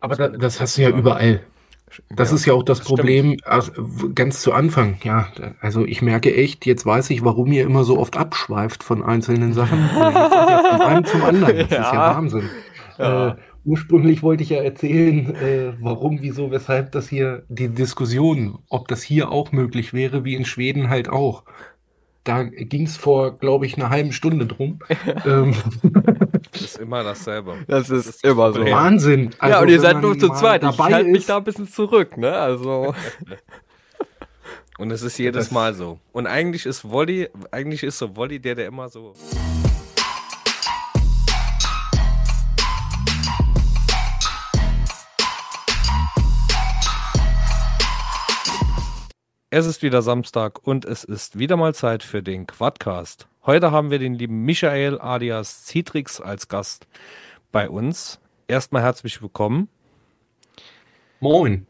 Aber da, das hast du ja überall. Das ja, ist ja auch das, das Problem, also ganz zu Anfang, ja. Also ich merke echt, jetzt weiß ich, warum ihr immer so oft abschweift von einzelnen Sachen. ja von einem zum anderen. Das ja. ist ja Wahnsinn. Äh, ursprünglich wollte ich ja erzählen, äh, warum, wieso, weshalb das hier, die Diskussion, ob das hier auch möglich wäre, wie in Schweden halt auch. Da ging es vor, glaube ich, einer halben Stunde drum. ähm, das ist immer dasselbe. Das ist, das ist immer so. Wahnsinn. Also, ja, und ihr seid nur zu zweit. Ich halte mich da ein bisschen zurück, ne? Also. und es ist jedes Mal so. Und eigentlich ist Wolli, eigentlich ist so Wolli der, der immer so. Es ist wieder Samstag und es ist wieder mal Zeit für den Quadcast. Heute haben wir den lieben Michael alias Citrix als Gast bei uns. Erstmal herzlich willkommen. Moin.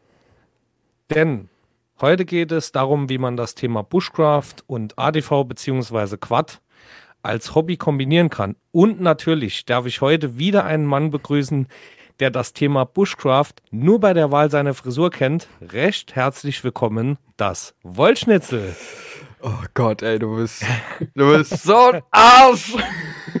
Denn heute geht es darum, wie man das Thema Bushcraft und ADV bzw. Quad als Hobby kombinieren kann. Und natürlich darf ich heute wieder einen Mann begrüßen, der das Thema Bushcraft nur bei der Wahl seiner Frisur kennt, recht herzlich willkommen, das Wollschnitzel. Oh Gott, ey, du bist, du bist so ein Arsch.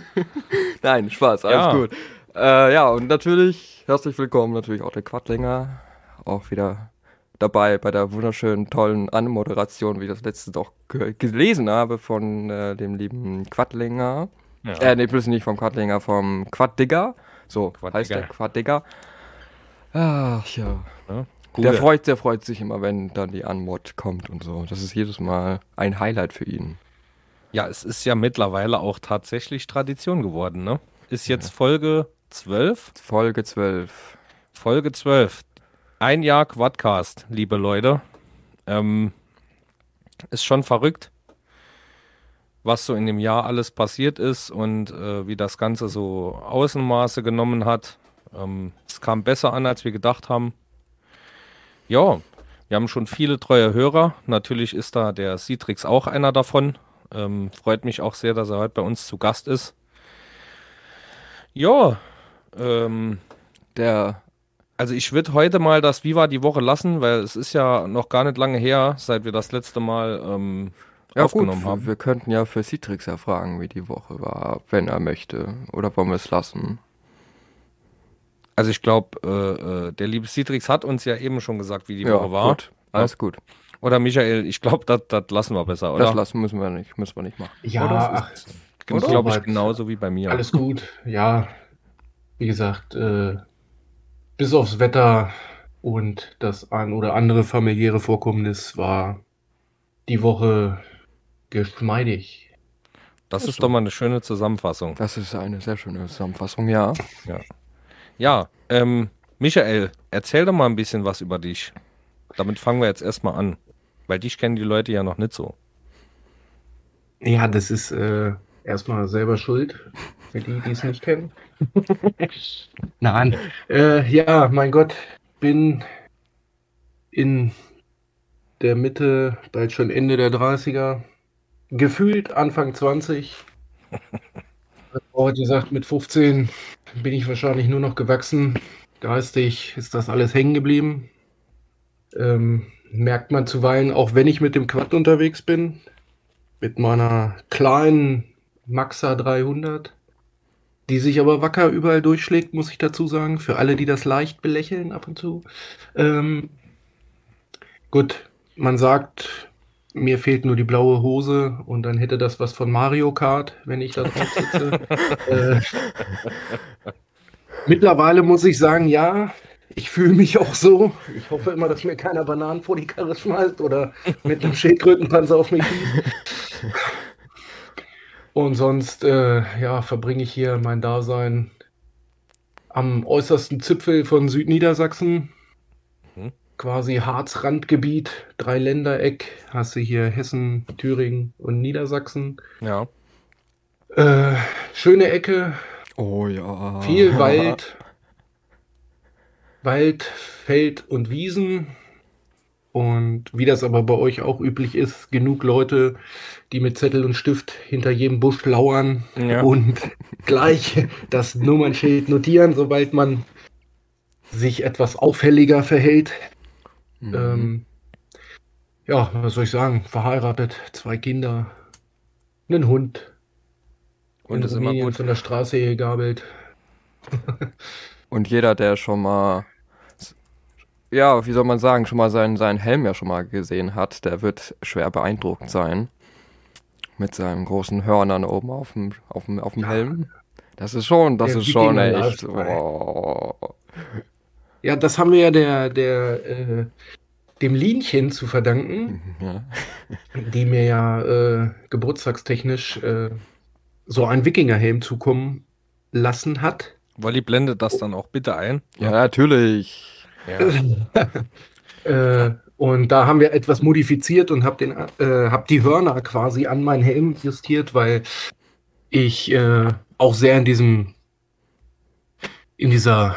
Nein, Spaß, alles ja. gut. Äh, ja, und natürlich herzlich willkommen, natürlich auch der Quadlinger, auch wieder dabei bei der wunderschönen, tollen Anmoderation, wie ich das letzte doch gelesen habe von äh, dem lieben Quadlinger. Ja. Äh, nee, bloß nicht vom Quadlinger, vom Quaddigger. So Quad heißt der Quaddigger. Ach ja. ja der, freut, der freut sich immer, wenn dann die Anmod kommt und so. Das ist jedes Mal ein Highlight für ihn. Ja, es ist ja mittlerweile auch tatsächlich Tradition geworden, ne? Ist jetzt. Folge 12? Folge 12. Folge 12. Ein Jahr Quadcast, liebe Leute. Ähm, ist schon verrückt was so in dem Jahr alles passiert ist und äh, wie das Ganze so Außenmaße genommen hat. Ähm, es kam besser an, als wir gedacht haben. Ja, wir haben schon viele treue Hörer. Natürlich ist da der Citrix auch einer davon. Ähm, freut mich auch sehr, dass er heute bei uns zu Gast ist. Ja, ähm, der. Also ich würde heute mal das Viva die Woche lassen, weil es ist ja noch gar nicht lange her, seit wir das letzte Mal ähm, ja, aufgenommen gut, haben. Wir könnten ja für Citrix erfragen, wie die Woche war, wenn er möchte. Oder wollen wir es lassen? Also ich glaube, äh, äh, der liebe Citrix hat uns ja eben schon gesagt, wie die ja, Woche war. Gut. Alles ja. gut. Oder Michael, ich glaube, das lassen wir besser, oder? Das lassen müssen wir nicht, müssen wir nicht machen. Ja, ach, glaube ich genauso wie bei mir. Alles gut, ja. Wie gesagt, äh, bis aufs Wetter und das ein oder andere familiäre Vorkommnis war die Woche geschmeidig. Das ist doch mal eine schöne Zusammenfassung. Das ist eine sehr schöne Zusammenfassung, ja. Ja, ja ähm, Michael, erzähl doch mal ein bisschen was über dich. Damit fangen wir jetzt erstmal an. Weil dich kennen die Leute ja noch nicht so. Ja, das ist äh, erstmal selber schuld, für die, die es nicht kennen. Nein. Äh, ja, mein Gott, bin in der Mitte, bald schon Ende der 30er, gefühlt Anfang 20. Heute gesagt, mit 15 bin ich wahrscheinlich nur noch gewachsen. Geistig ist das alles hängen geblieben. Ähm, merkt man zuweilen, auch wenn ich mit dem Quad unterwegs bin, mit meiner kleinen Maxa 300, die sich aber wacker überall durchschlägt, muss ich dazu sagen, für alle, die das leicht belächeln ab und zu. Ähm, gut, man sagt, mir fehlt nur die blaue Hose und dann hätte das was von Mario Kart, wenn ich da drauf sitze. äh, mittlerweile muss ich sagen, ja, ich fühle mich auch so. Ich hoffe immer, dass mir keiner Bananen vor die Karre schmeißt oder mit einem Schildkrötenpanzer auf mich schießt. Und sonst, äh, ja, verbringe ich hier mein Dasein am äußersten Zipfel von Südniedersachsen quasi Harzrandgebiet, Dreiländereck, hast du hier Hessen, Thüringen und Niedersachsen. Ja. Äh, schöne Ecke. Oh ja. Viel Wald. Wald, Feld und Wiesen. Und wie das aber bei euch auch üblich ist, genug Leute, die mit Zettel und Stift hinter jedem Busch lauern ja. und gleich das Nummernschild notieren, sobald man sich etwas auffälliger verhält. Mhm. Ähm, ja, was soll ich sagen? Verheiratet, zwei Kinder, einen Hund. Und ist immer gut von der Straße gegabelt. Und jeder, der schon mal, ja, wie soll man sagen, schon mal seinen, seinen Helm ja schon mal gesehen hat, der wird schwer beeindruckt sein. Mit seinen großen Hörnern oben auf dem, auf dem, auf dem Helm. Das ist schon, das der ist schon echt. Oh. Ja, das haben wir ja der, der, äh, dem Linchen zu verdanken, ja. die mir ja äh, geburtstagstechnisch äh, so einen Wikingerhelm zukommen lassen hat. Wolli blendet das dann auch bitte ein. Ja, natürlich. Ja. äh, und da haben wir etwas modifiziert und habe äh, hab die Hörner quasi an meinen Helm justiert, weil ich äh, auch sehr in diesem in dieser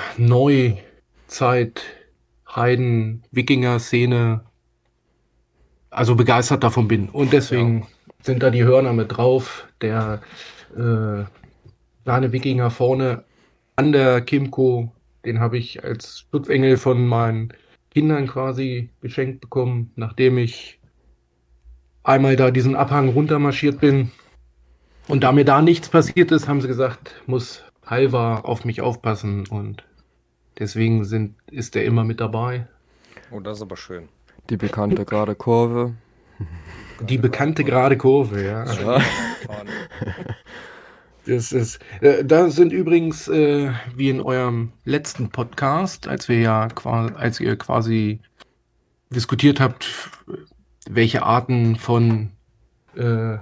Neuzeit Heiden-Wikinger-Szene also begeistert davon bin. Und deswegen ja. sind da die Hörner mit drauf. Der äh, kleine Wikinger vorne an der Kimco, den habe ich als Schutzengel von meinen Kindern quasi geschenkt bekommen, nachdem ich einmal da diesen Abhang runtermarschiert bin. Und da mir da nichts passiert ist, haben sie gesagt, muss Halva auf mich aufpassen und deswegen sind, ist er immer mit dabei. Oh, das ist aber schön. Die bekannte gerade Kurve. Die bekannte gerade Kurve, ja. ja. Das ist, äh, da sind übrigens, äh, wie in eurem letzten Podcast, als wir ja quasi, als ihr quasi diskutiert habt, welche Arten von äh,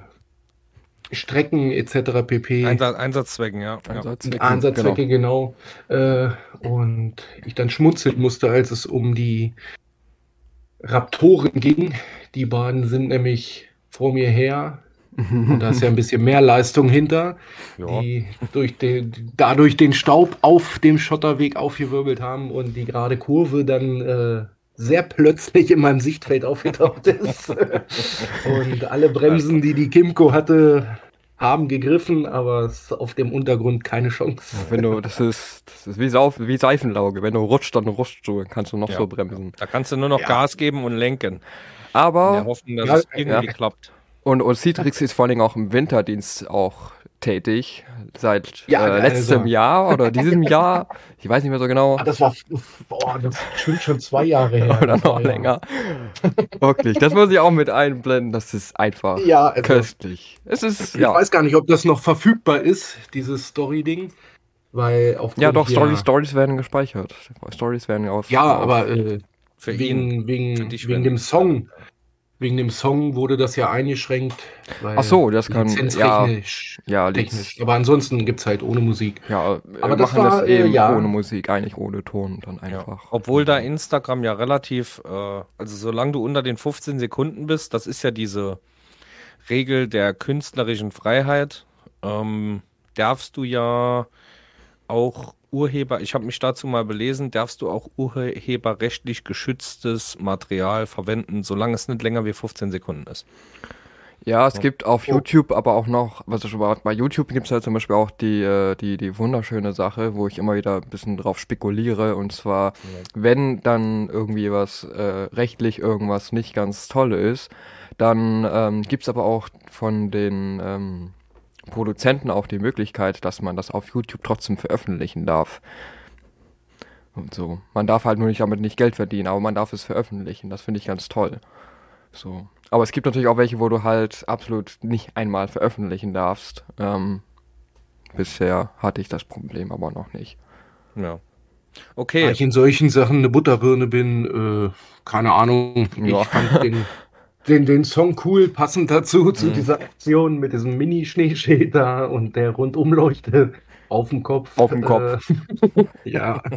Strecken etc. pp. Einsatz, Einsatzzwecken, ja. Einsatzzwecke, Einsatzzwecke genau. genau. Äh, und ich dann schmunzeln musste, als es um die Raptoren ging. Die beiden sind nämlich vor mir her und da ist ja ein bisschen mehr Leistung hinter, ja. die durch den, dadurch den Staub auf dem Schotterweg aufgewirbelt haben und die gerade Kurve dann äh, sehr plötzlich in meinem Sichtfeld aufgetaucht ist. und alle Bremsen, die die Kimco hatte, haben gegriffen, aber auf dem Untergrund keine Chance. Wenn du, das ist, das ist wie, Sauf, wie Seifenlauge. Wenn du rutscht, dann rutscht du, kannst du noch ja. so bremsen. Da kannst du nur noch ja. Gas geben und lenken. Aber. Wir hoffen, dass es irgendwie klappt. Und, und Citrix ist vor allen Dingen auch im Winterdienst auch tätig. Seit ja, äh, letztem also. Jahr oder diesem Jahr. Ich weiß nicht mehr so genau. Ah, das war boah, das ist schon zwei Jahre her. oder noch länger. Wirklich. Das muss ich auch mit einblenden. Das ist einfach ja, also, köstlich. Es ist, ich ja. weiß gar nicht, ob das noch verfügbar ist, dieses Story-Ding. Weil auf Ja, doch, Story, Stories werden gespeichert. Stories werden auf. Ja, aber äh, wegen, wegen, wegen dem Song wegen dem Song wurde das ja eingeschränkt. Ach so, das kann ja, ja technisch. Aber ansonsten gibt es halt ohne Musik. Ja, aber das machen war, das eben ja. ohne Musik, eigentlich ohne Ton dann einfach. Ja. Obwohl da Instagram ja relativ, äh, also solange du unter den 15 Sekunden bist, das ist ja diese Regel der künstlerischen Freiheit, ähm, darfst du ja auch Urheber, ich habe mich dazu mal belesen, darfst du auch urheberrechtlich geschütztes Material verwenden, solange es nicht länger wie 15 Sekunden ist. Ja, es gibt auf YouTube aber auch noch, was ich überhaupt bei YouTube gibt es halt zum Beispiel auch die, äh, die, die wunderschöne Sache, wo ich immer wieder ein bisschen drauf spekuliere. Und zwar, wenn dann irgendwie was äh, rechtlich irgendwas nicht ganz toll ist, dann ähm, gibt es aber auch von den ähm, Produzenten auch die Möglichkeit, dass man das auf YouTube trotzdem veröffentlichen darf. Und so. Man darf halt nur nicht damit nicht Geld verdienen, aber man darf es veröffentlichen. Das finde ich ganz toll. So. Aber es gibt natürlich auch welche, wo du halt absolut nicht einmal veröffentlichen darfst. Ähm, bisher hatte ich das Problem aber noch nicht. Ja. Okay. Da ich in solchen Sachen eine Butterbirne bin, äh, keine Ahnung. Ja. Ich fand den den, den Song cool, passend dazu, mhm. zu dieser Aktion mit diesem Mini-Schneeschild da und der Rundumleuchte auf dem Kopf. Auf dem Kopf. Äh, ja.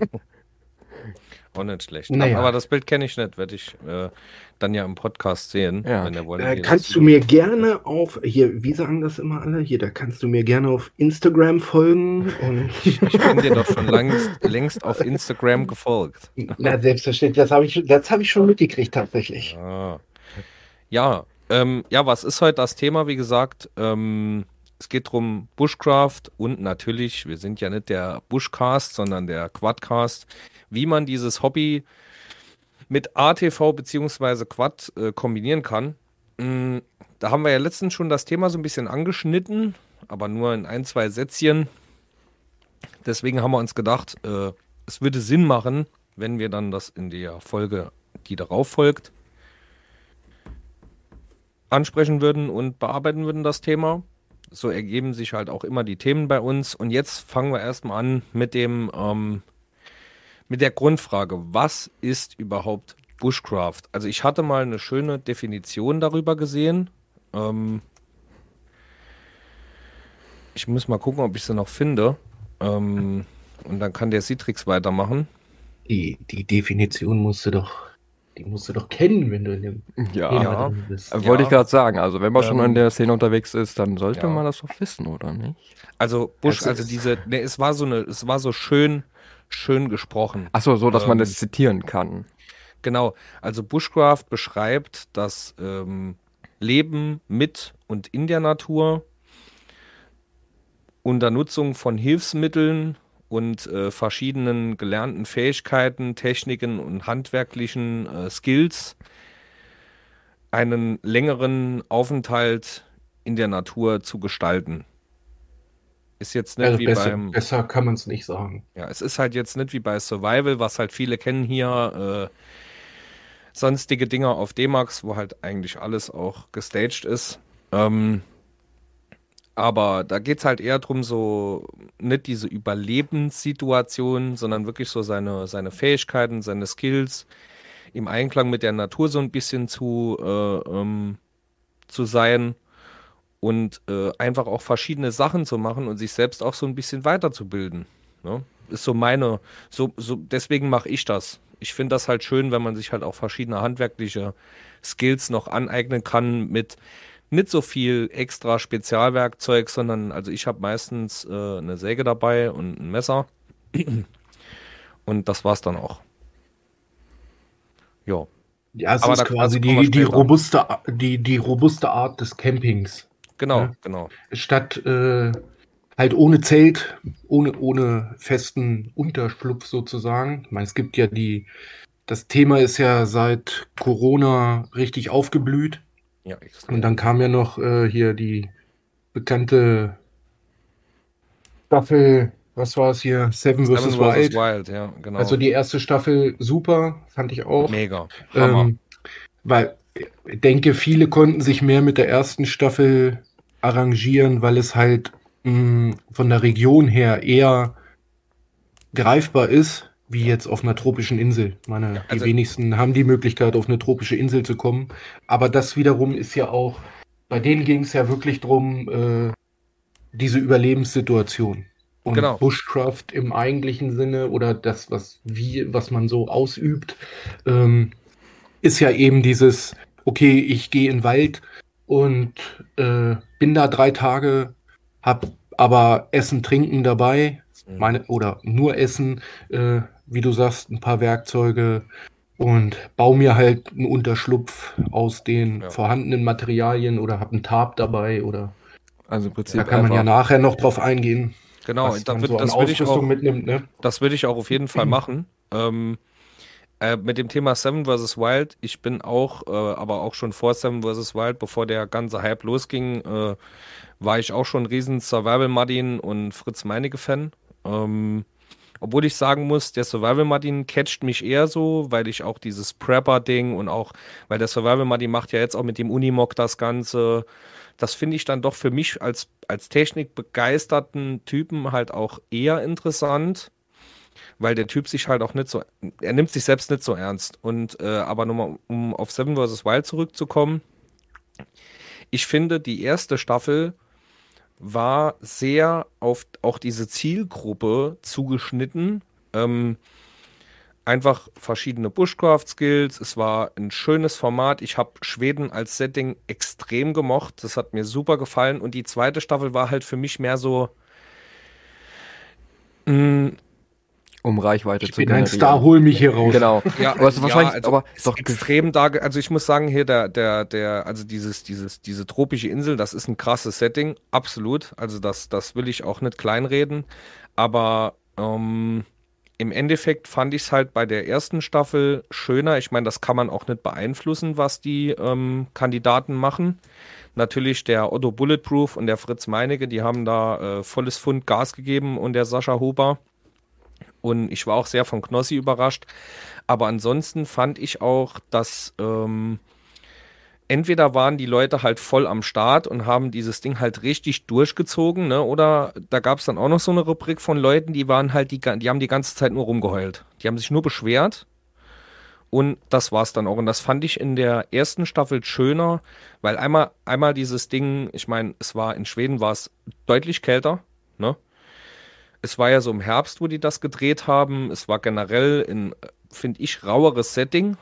Auch nicht schlecht. Naja. Aber das Bild kenne ich nicht, werde ich äh, dann ja im Podcast sehen. Ja. Wenn ihr wollt, äh, kannst du mir gerne auf, hier, wie sagen das immer alle? Hier, da kannst du mir gerne auf Instagram folgen. Und ich, ich bin dir doch schon längst, längst auf Instagram gefolgt. Na, selbstverständlich, das habe ich, hab ich schon mitgekriegt tatsächlich. Ah. Ja, ähm, ja, was ist heute das Thema? Wie gesagt, ähm, es geht darum Bushcraft und natürlich, wir sind ja nicht der Bushcast, sondern der Quadcast. wie man dieses Hobby mit ATV bzw. Quad äh, kombinieren kann. Mm, da haben wir ja letztens schon das Thema so ein bisschen angeschnitten, aber nur in ein, zwei Sätzchen. Deswegen haben wir uns gedacht, äh, es würde Sinn machen, wenn wir dann das in der Folge, die darauf folgt, ansprechen würden und bearbeiten würden, das Thema. So ergeben sich halt auch immer die Themen bei uns. Und jetzt fangen wir erstmal an mit dem, ähm, mit der Grundfrage, was ist überhaupt Bushcraft? Also ich hatte mal eine schöne Definition darüber gesehen. Ähm, ich muss mal gucken, ob ich sie noch finde. Ähm, und dann kann der Citrix weitermachen. Die, die Definition musst du doch, die musst du doch kennen, wenn du in dem ja. Thema ja. drin bist. Ja. Wollte ich gerade sagen. Also wenn man ähm, schon in der Szene unterwegs ist, dann sollte ja. man das doch wissen, oder nicht? Also Bush, also, also diese, ne, es war so eine, es war so schön, schön gesprochen. Achso, so, dass ähm, man das zitieren kann. Genau. Also Bushcraft beschreibt das ähm, Leben mit und in der Natur unter Nutzung von Hilfsmitteln und äh, verschiedenen gelernten Fähigkeiten, Techniken und handwerklichen äh, Skills einen längeren Aufenthalt in der Natur zu gestalten. Ist jetzt nicht also wie besser, beim. Besser kann man es nicht sagen. Ja, es ist halt jetzt nicht wie bei Survival, was halt viele kennen hier. Äh, sonstige Dinger auf D-Max, wo halt eigentlich alles auch gestaged ist. Ähm, aber da geht es halt eher darum, so nicht diese Überlebenssituation, sondern wirklich so seine, seine Fähigkeiten, seine Skills im Einklang mit der Natur so ein bisschen zu, äh, ähm, zu sein und äh, einfach auch verschiedene Sachen zu machen und sich selbst auch so ein bisschen weiterzubilden. Ne? Ist so meine, so, so deswegen mache ich das. Ich finde das halt schön, wenn man sich halt auch verschiedene handwerkliche Skills noch aneignen kann mit nicht so viel extra Spezialwerkzeug, sondern also ich habe meistens äh, eine Säge dabei und ein Messer. Und das war's dann auch. Ja. Ja, es Aber ist quasi die, die, robuste, die, die robuste Art des Campings. Genau, ja? genau. Statt äh, halt ohne Zelt, ohne, ohne festen Unterschlupf sozusagen. Ich meine, es gibt ja die, das Thema ist ja seit Corona richtig aufgeblüht. Ja, extrem. Und dann kam ja noch äh, hier die bekannte Staffel, was war es hier? Seven vs. Wild. Wild ja, genau. Also die erste Staffel super, fand ich auch. Mega. Ähm, weil ich denke, viele konnten sich mehr mit der ersten Staffel arrangieren, weil es halt mh, mm, von der Region her eher greifbar ist wie jetzt auf einer tropischen Insel. Meine, also, die wenigsten haben die Möglichkeit, auf eine tropische Insel zu kommen. Aber das wiederum ist ja auch, bei denen ging es ja wirklich darum, äh, diese Überlebenssituation. Und genau. Bushcraft im eigentlichen Sinne oder das, was wie, was man so ausübt, ähm, ist ja eben dieses, okay, ich gehe in den Wald und äh, bin da drei Tage, hab aber Essen, Trinken dabei, mhm. meine, oder nur Essen, äh, wie du sagst, ein paar Werkzeuge und baue mir halt einen Unterschlupf aus den ja. vorhandenen Materialien oder habe einen Tarp dabei oder also im Prinzip da kann man ja nachher noch drauf eingehen. Genau, da wird, so das, würde ich auch, mitnimmt, ne? das würde ich auch auf jeden Fall machen. Ähm, äh, mit dem Thema Seven vs. Wild, ich bin auch, äh, aber auch schon vor Seven vs. Wild, bevor der ganze Hype losging, äh, war ich auch schon ein riesen Survival Martin und Fritz Meinecke Fan. Ähm, obwohl ich sagen muss, der Survival Martin catcht mich eher so, weil ich auch dieses Prepper-Ding und auch, weil der Survival Martin macht ja jetzt auch mit dem Unimog das Ganze. Das finde ich dann doch für mich als, als technikbegeisterten Typen halt auch eher interessant, weil der Typ sich halt auch nicht so, er nimmt sich selbst nicht so ernst. Und äh, aber nochmal, um auf Seven vs. Wild zurückzukommen, ich finde die erste Staffel war sehr auf auch diese Zielgruppe zugeschnitten. Ähm, einfach verschiedene Bushcraft-Skills. Es war ein schönes Format. Ich habe Schweden als Setting extrem gemocht. Das hat mir super gefallen. Und die zweite Staffel war halt für mich mehr so. Mh, mm, um Reichweite ich zu bin generieren. ein Star, hol mich hier raus. Genau. Ja, aber es ist wahrscheinlich, ja, also aber ist doch extrem da. Also ich muss sagen, hier der, der, der, also dieses, dieses, diese tropische Insel, das ist ein krasses Setting, absolut. Also das, das will ich auch nicht kleinreden. Aber ähm, im Endeffekt fand ich es halt bei der ersten Staffel schöner. Ich meine, das kann man auch nicht beeinflussen, was die ähm, Kandidaten machen. Natürlich der Otto Bulletproof und der Fritz Meinecke, die haben da äh, volles Fund Gas gegeben und der Sascha Huber. Und ich war auch sehr von Knossi überrascht. Aber ansonsten fand ich auch, dass ähm, entweder waren die Leute halt voll am Start und haben dieses Ding halt richtig durchgezogen, ne? Oder da gab es dann auch noch so eine Rubrik von Leuten, die waren halt die, die haben die ganze Zeit nur rumgeheult. Die haben sich nur beschwert. Und das war's dann auch. Und das fand ich in der ersten Staffel schöner, weil einmal, einmal dieses Ding, ich meine, es war in Schweden war es deutlich kälter, ne? Es war ja so im Herbst, wo die das gedreht haben. Es war generell in, finde ich, raueres Setting.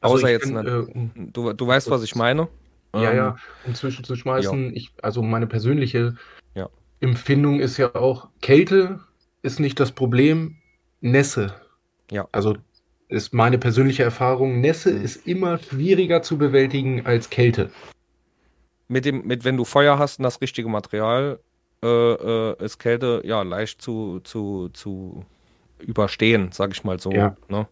Also Außer jetzt, bin, ne, äh, du, du weißt, was ich meine. Ja, ähm, ja, inzwischen zu schmeißen. Ich, also meine persönliche ja. Empfindung ist ja auch, Kälte ist nicht das Problem, Nässe. Ja. Also ist meine persönliche Erfahrung, Nässe mhm. ist immer schwieriger zu bewältigen als Kälte. Mit dem, mit wenn du Feuer hast und das richtige Material, äh, äh, ist Kälte ja leicht zu, zu, zu überstehen, sag ich mal so. Ja. Ne?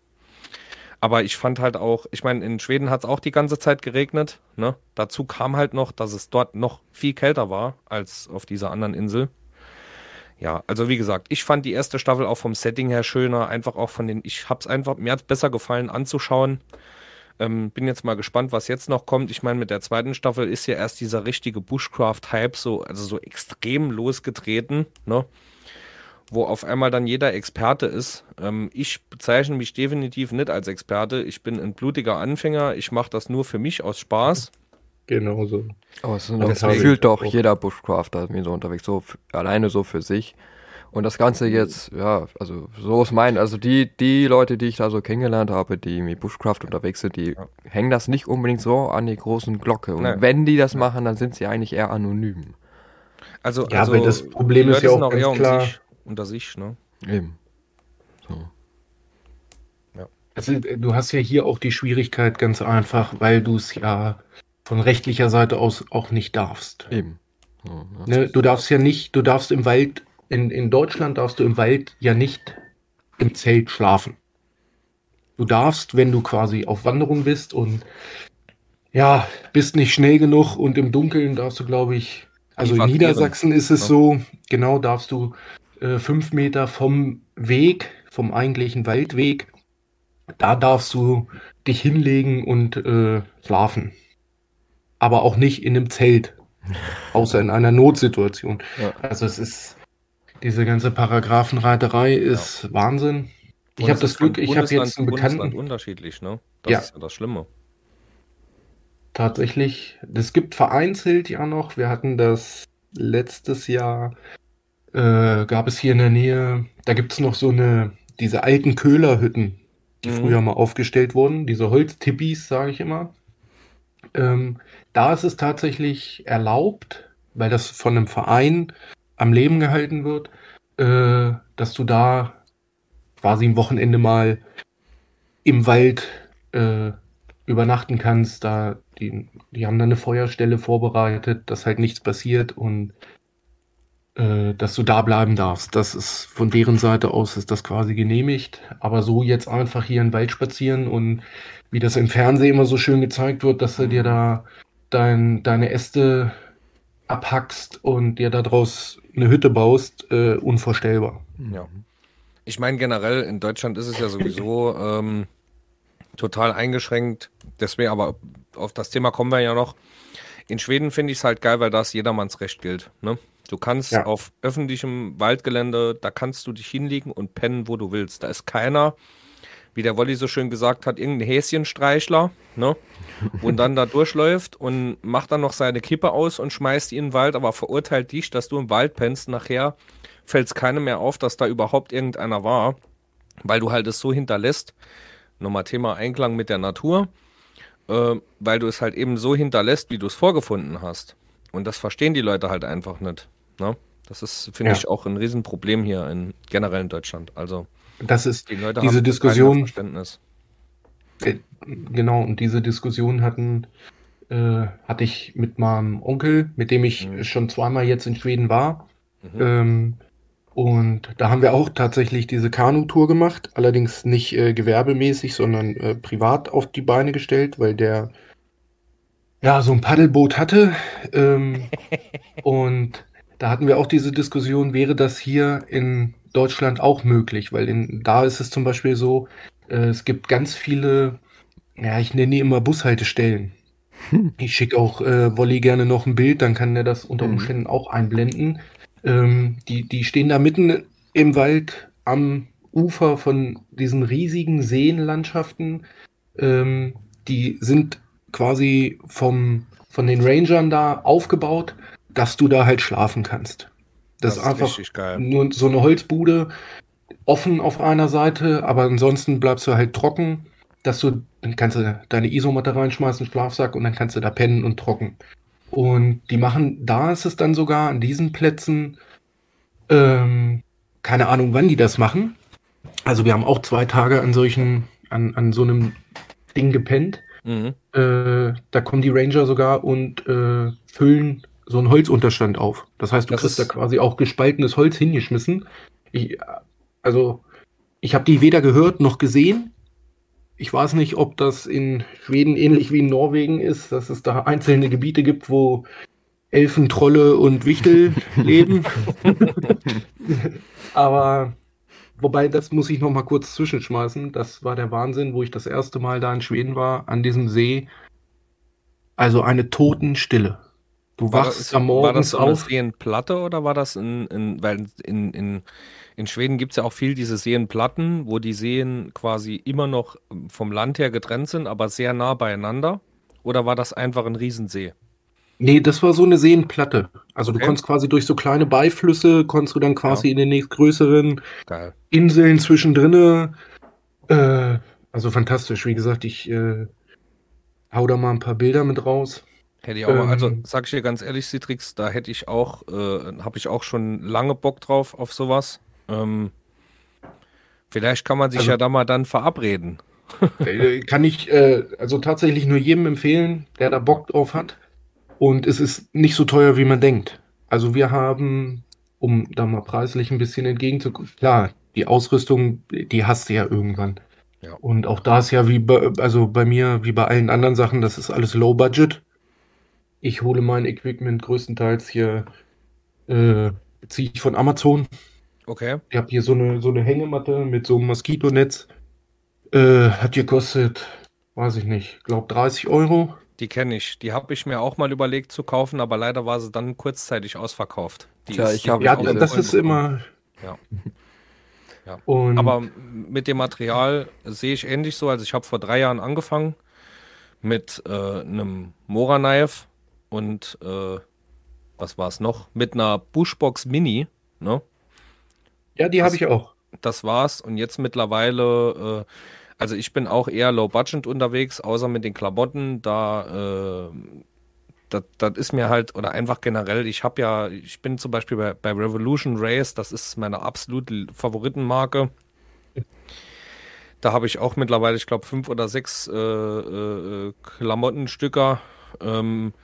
Aber ich fand halt auch, ich meine, in Schweden hat es auch die ganze Zeit geregnet. Ne? Dazu kam halt noch, dass es dort noch viel kälter war als auf dieser anderen Insel. Ja, also wie gesagt, ich fand die erste Staffel auch vom Setting her schöner, einfach auch von den, ich hab's einfach, mir hat's besser gefallen anzuschauen. Ähm, bin jetzt mal gespannt, was jetzt noch kommt. Ich meine, mit der zweiten Staffel ist ja erst dieser richtige Bushcraft-Hype so, also so extrem losgetreten, ne? wo auf einmal dann jeder Experte ist. Ähm, ich bezeichne mich definitiv nicht als Experte. Ich bin ein blutiger Anfänger. Ich mache das nur für mich aus Spaß. Genau so. Aber es fühlt doch jeder Bushcrafter mir so unterwegs, so alleine so für sich. Und das Ganze jetzt, ja, also so ist mein, also die, die Leute, die ich da so kennengelernt habe, die mit Bushcraft unterwegs sind, die ja. hängen das nicht unbedingt so an die großen Glocke. Und Nein. wenn die das machen, dann sind sie eigentlich eher anonym. Also, ja, also, weil das Problem ist ja auch ganz klar. Um unter sich, ne? Eben. So. Ja. Also, du hast ja hier auch die Schwierigkeit ganz einfach, weil du es ja von rechtlicher Seite aus auch nicht darfst. Eben. So, ne? Du darfst ja nicht, du darfst im Wald, in, in Deutschland darfst du im Wald ja nicht im Zelt schlafen. Du darfst, wenn du quasi auf Wanderung bist und ja, bist nicht schnell genug und im Dunkeln darfst du, glaube ich, also in Niedersachsen ist es ja. so, genau darfst du äh, fünf Meter vom Weg, vom eigentlichen Waldweg, da darfst du dich hinlegen und äh, schlafen. Aber auch nicht in einem Zelt. Außer in einer Notsituation. Ja. Also es ist, diese ganze Paragraphenreiterei ist ja. Wahnsinn. Ich habe das Glück, ich habe jetzt einen Bekannten. unterschiedlich, ne? Das ja. ist ja das Schlimme. Tatsächlich. Es gibt vereinzelt ja noch. Wir hatten das letztes Jahr äh, gab es hier in der Nähe, da gibt es noch so eine, diese alten Köhlerhütten, die mhm. früher mal aufgestellt wurden, diese Holztippis, sage ich immer. Ähm, da ist es tatsächlich erlaubt, weil das von einem Verein am Leben gehalten wird, äh, dass du da quasi ein Wochenende mal im Wald äh, übernachten kannst. Da die, die haben dann eine Feuerstelle vorbereitet, dass halt nichts passiert und äh, dass du da bleiben darfst. Das ist von deren Seite aus ist das quasi genehmigt. Aber so jetzt einfach hier in den Wald spazieren und wie das im Fernsehen immer so schön gezeigt wird, dass du dir da dein, deine Äste abhackst und dir daraus eine Hütte baust, äh, unvorstellbar. Ja. Ich meine, generell in Deutschland ist es ja sowieso ähm, total eingeschränkt. Deswegen, aber auf das Thema kommen wir ja noch. In Schweden finde ich es halt geil, weil das jedermanns Recht gilt. Ne? Du kannst ja. auf öffentlichem Waldgelände, da kannst du dich hinlegen und pennen, wo du willst. Da ist keiner, wie der Wolli so schön gesagt hat, irgendein Häschenstreichler, ne? Und dann da durchläuft und macht dann noch seine Kippe aus und schmeißt die in den Wald, aber verurteilt dich, dass du im Wald pennst. Nachher fällt es keinem mehr auf, dass da überhaupt irgendeiner war, weil du halt es so hinterlässt. Nochmal Thema Einklang mit der Natur, äh, weil du es halt eben so hinterlässt, wie du es vorgefunden hast. Und das verstehen die Leute halt einfach nicht. Ne? Das ist, finde ja. ich, auch ein Riesenproblem hier in generell in Deutschland. Also das ist die Leute diese Diskussion. Verständnis. Äh, genau, und diese Diskussion hatten, äh, hatte ich mit meinem Onkel, mit dem ich mhm. schon zweimal jetzt in Schweden war. Mhm. Ähm, Und da haben wir auch tatsächlich diese Kanu-Tour gemacht, allerdings nicht äh, gewerbemäßig, sondern äh, privat auf die Beine gestellt, weil der ja so ein Paddelboot hatte. Ähm, und da hatten wir auch diese Diskussion, wäre das hier in Deutschland auch möglich? Weil in, da ist es zum Beispiel so, äh, es gibt ganz viele, ja, ich nenne die immer Bushaltestellen. Hm. Ich schicke auch äh, Wolli gerne noch ein Bild, dann kann er das unter hm. Umständen auch einblenden. Ähm, die, die stehen da mitten im Wald am Ufer von diesen riesigen Seenlandschaften. Ähm, die sind quasi vom, von den Rangern da aufgebaut, dass du da halt schlafen kannst. Das, das ist einfach nur so eine Holzbude, offen auf einer Seite, aber ansonsten bleibst du halt trocken, dass du, dann kannst du deine Isomatte reinschmeißen, Schlafsack und dann kannst du da pennen und trocken. Und die machen, da ist es dann sogar an diesen Plätzen, ähm, keine Ahnung, wann die das machen. Also wir haben auch zwei Tage an solchen, an, an so einem Ding gepennt. Mhm. Äh, da kommen die Ranger sogar und äh, füllen so einen Holzunterstand auf. Das heißt, du das kriegst da quasi auch gespaltenes Holz hingeschmissen. Ich, also, ich habe die weder gehört noch gesehen. Ich weiß nicht, ob das in Schweden ähnlich wie in Norwegen ist, dass es da einzelne Gebiete gibt, wo Elfen, Trolle und Wichtel leben. Aber wobei, das muss ich noch mal kurz zwischenschmeißen. Das war der Wahnsinn, wo ich das erste Mal da in Schweden war, an diesem See. Also eine Totenstille. Du wachst am Morgen War das so eine Seenplatte oder war das in, in weil in, in, in Schweden gibt es ja auch viel diese Seenplatten, wo die Seen quasi immer noch vom Land her getrennt sind, aber sehr nah beieinander? Oder war das einfach ein Riesensee? Nee, das war so eine Seenplatte. Also okay. du konntest quasi durch so kleine Beiflüsse, konntest du dann quasi ja. in den nächstgrößeren Geil. Inseln zwischendrin. Äh, also fantastisch. Wie gesagt, ich äh, hau da mal ein paar Bilder mit raus. Hätte ich auch, ähm, also sag ich dir ganz ehrlich, Citrix, da hätte ich auch, äh, habe ich auch schon lange Bock drauf auf sowas. Ähm, vielleicht kann man sich also, ja da mal dann verabreden. Äh, kann ich äh, also tatsächlich nur jedem empfehlen, der da Bock drauf hat. Und es ist nicht so teuer, wie man denkt. Also wir haben, um da mal preislich ein bisschen entgegenzukommen, klar, die Ausrüstung, die hast du ja irgendwann. Ja. Und auch da ist ja wie bei, also bei mir, wie bei allen anderen Sachen, das ist alles Low Budget. Ich hole mein Equipment größtenteils hier, äh, ziehe ich von Amazon. Okay. Ich habe hier so eine, so eine Hängematte mit so einem Moskitonetz. Äh, hat gekostet, weiß ich nicht, glaube 30 Euro. Die kenne ich. Die habe ich mir auch mal überlegt zu kaufen, aber leider war sie dann kurzzeitig ausverkauft. Die Tja, ich habe ja, das ist immer. Ja. ja. Und aber mit dem Material sehe ich ähnlich so. Also ich habe vor drei Jahren angefangen mit äh, einem Mora Knife und äh, was war es noch? Mit einer Bushbox Mini. Ne? Ja, die habe ich auch. Das war's. Und jetzt mittlerweile äh, also ich bin auch eher low budget unterwegs, außer mit den Klamotten. Da, äh, das, ist mir halt, oder einfach generell, ich habe ja, ich bin zum Beispiel bei, bei Revolution Race, das ist meine absolute Favoritenmarke. Da habe ich auch mittlerweile, ich glaube, fünf oder sechs äh, äh, Klamottenstücker. Ähm,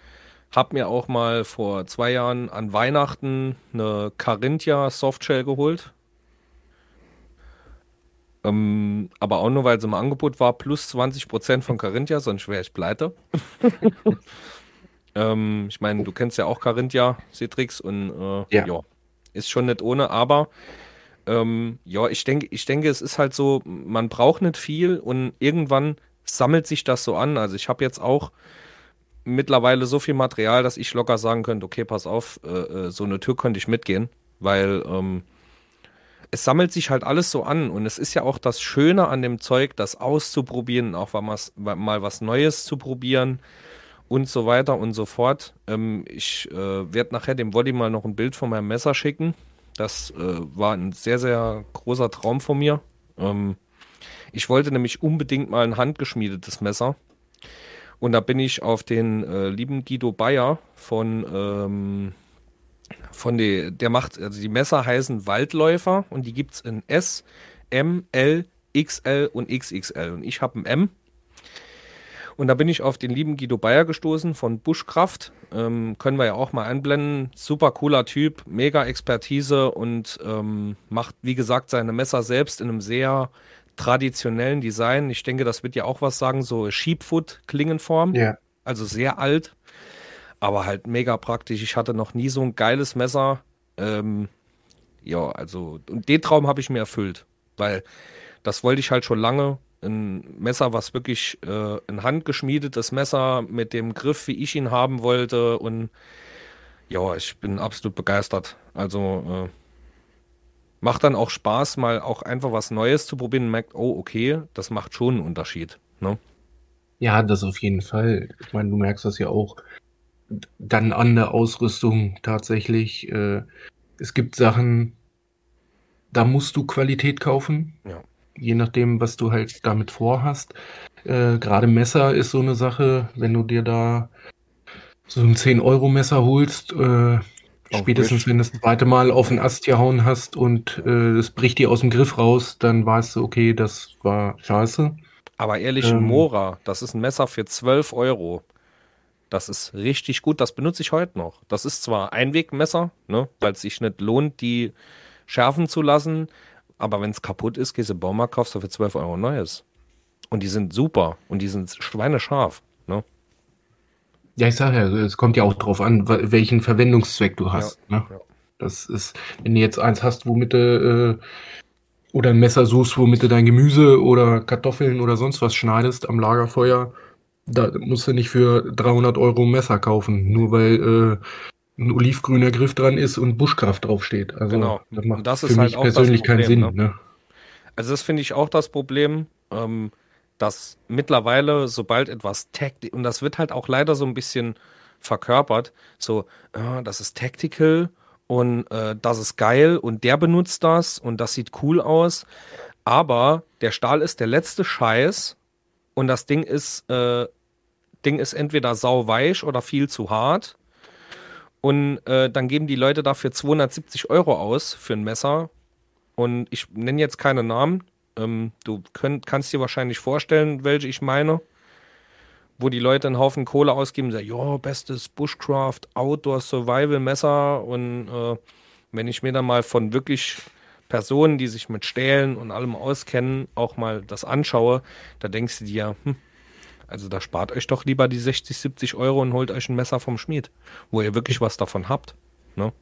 hab mir auch mal vor zwei Jahren an Weihnachten eine Carinthia Softshell geholt. Ähm, aber auch nur, weil es im Angebot war, plus 20% von Carinthia, sonst wäre ich pleite. ähm, ich meine, du kennst ja auch Carinthia, Citrix, und äh, ja. ja. ist schon nicht ohne, aber ähm, ja, ich denke, ich denke, es ist halt so, man braucht nicht viel und irgendwann sammelt sich das so an. Also ich habe jetzt auch mittlerweile so viel Material, dass ich locker sagen könnte, okay, pass auf, äh, äh so eine Tür könnte ich mitgehen, weil ähm, es sammelt sich halt alles so an und es ist ja auch das Schöne an dem Zeug, das auszuprobieren, auch mal was Neues zu probieren und so weiter und so fort. Ähm, ich äh, werde nachher dem Wolli mal noch ein Bild von meinem Messer schicken. Das äh, war ein sehr, sehr großer Traum von mir. Ähm, ich wollte nämlich unbedingt mal ein handgeschmiedetes Messer. Und da bin ich auf den äh, lieben Guido Bayer von ähm, von die, der macht, also die Messer heißen Waldläufer und die gibt es in S, M, L, XL und XXL. Und ich habe ein M. Und da bin ich auf den lieben Guido Bayer gestoßen von Buschkraft. Ähm, können wir ja auch mal einblenden. Super cooler Typ, mega Expertise und ähm, macht, wie gesagt, seine Messer selbst in einem sehr traditionellen Design. Ich denke, das wird ja auch was sagen, so Sheepfoot-Klingenform. Ja. Also sehr alt, aber halt mega praktisch. Ich hatte noch nie so ein geiles Messer. Ähm, ja, also, und den Traum habe ich mir erfüllt, weil das wollte ich halt schon lange ein Messer, was wirklich äh, ein handgeschmiedetes Messer mit dem Griff, wie ich ihn haben wollte. Und ja, ich bin absolut begeistert. Also äh, macht dann auch Spaß, mal auch einfach was Neues zu probieren und merkt, oh, okay, das macht schon einen Unterschied. Ne? Ja, das auf jeden Fall. Ich meine, du merkst das ja auch dann an der Ausrüstung tatsächlich. Äh, es gibt Sachen, da musst du Qualität kaufen. Ja je nachdem, was du halt damit vorhast. Äh, Gerade Messer ist so eine Sache, wenn du dir da so ein 10-Euro-Messer holst, äh, spätestens wenn du das zweite Mal auf den Ast gehauen hast und es äh, bricht dir aus dem Griff raus, dann weißt du, okay, das war scheiße. Aber ehrlich, ein ähm, Mora, das ist ein Messer für 12 Euro. Das ist richtig gut, das benutze ich heute noch. Das ist zwar Einwegmesser, ne, weil es sich nicht lohnt, die schärfen zu lassen, aber wenn es kaputt ist, gehst du Baumarkt, kaufst du für 12 Euro neues. Und die sind super und die sind schweinescharf. Ja, ich sage ja, es kommt ja auch drauf an, welchen Verwendungszweck du hast. Ja, ne? ja. Das ist, wenn du jetzt eins hast, womit du äh, oder ein Messer suchst, womit du dein Gemüse oder Kartoffeln oder sonst was schneidest am Lagerfeuer, da musst du nicht für 300 Euro ein Messer kaufen, nur weil äh, ein olivgrüner Griff dran ist und Buschkraft draufsteht. Also genau. das macht das für halt mich persönlich Problem, keinen Sinn. Ne? Ne? Also das finde ich auch das Problem, ähm, dass mittlerweile, sobald etwas Tactical, und das wird halt auch leider so ein bisschen verkörpert, so, äh, das ist Tactical und äh, das ist geil und der benutzt das und das sieht cool aus, aber der Stahl ist der letzte Scheiß und das Ding ist, äh, Ding ist entweder sauweich oder viel zu hart und äh, dann geben die Leute dafür 270 Euro aus für ein Messer. Und ich nenne jetzt keine Namen. Ähm, du könnt, kannst dir wahrscheinlich vorstellen, welche ich meine. Wo die Leute einen Haufen Kohle ausgeben und sagen, ja, bestes Bushcraft, Outdoor Survival Messer. Und äh, wenn ich mir dann mal von wirklich Personen, die sich mit Stählen und allem auskennen, auch mal das anschaue, da denkst du dir, hm, also da spart euch doch lieber die 60, 70 Euro und holt euch ein Messer vom Schmied, wo ihr wirklich was davon habt. Ne?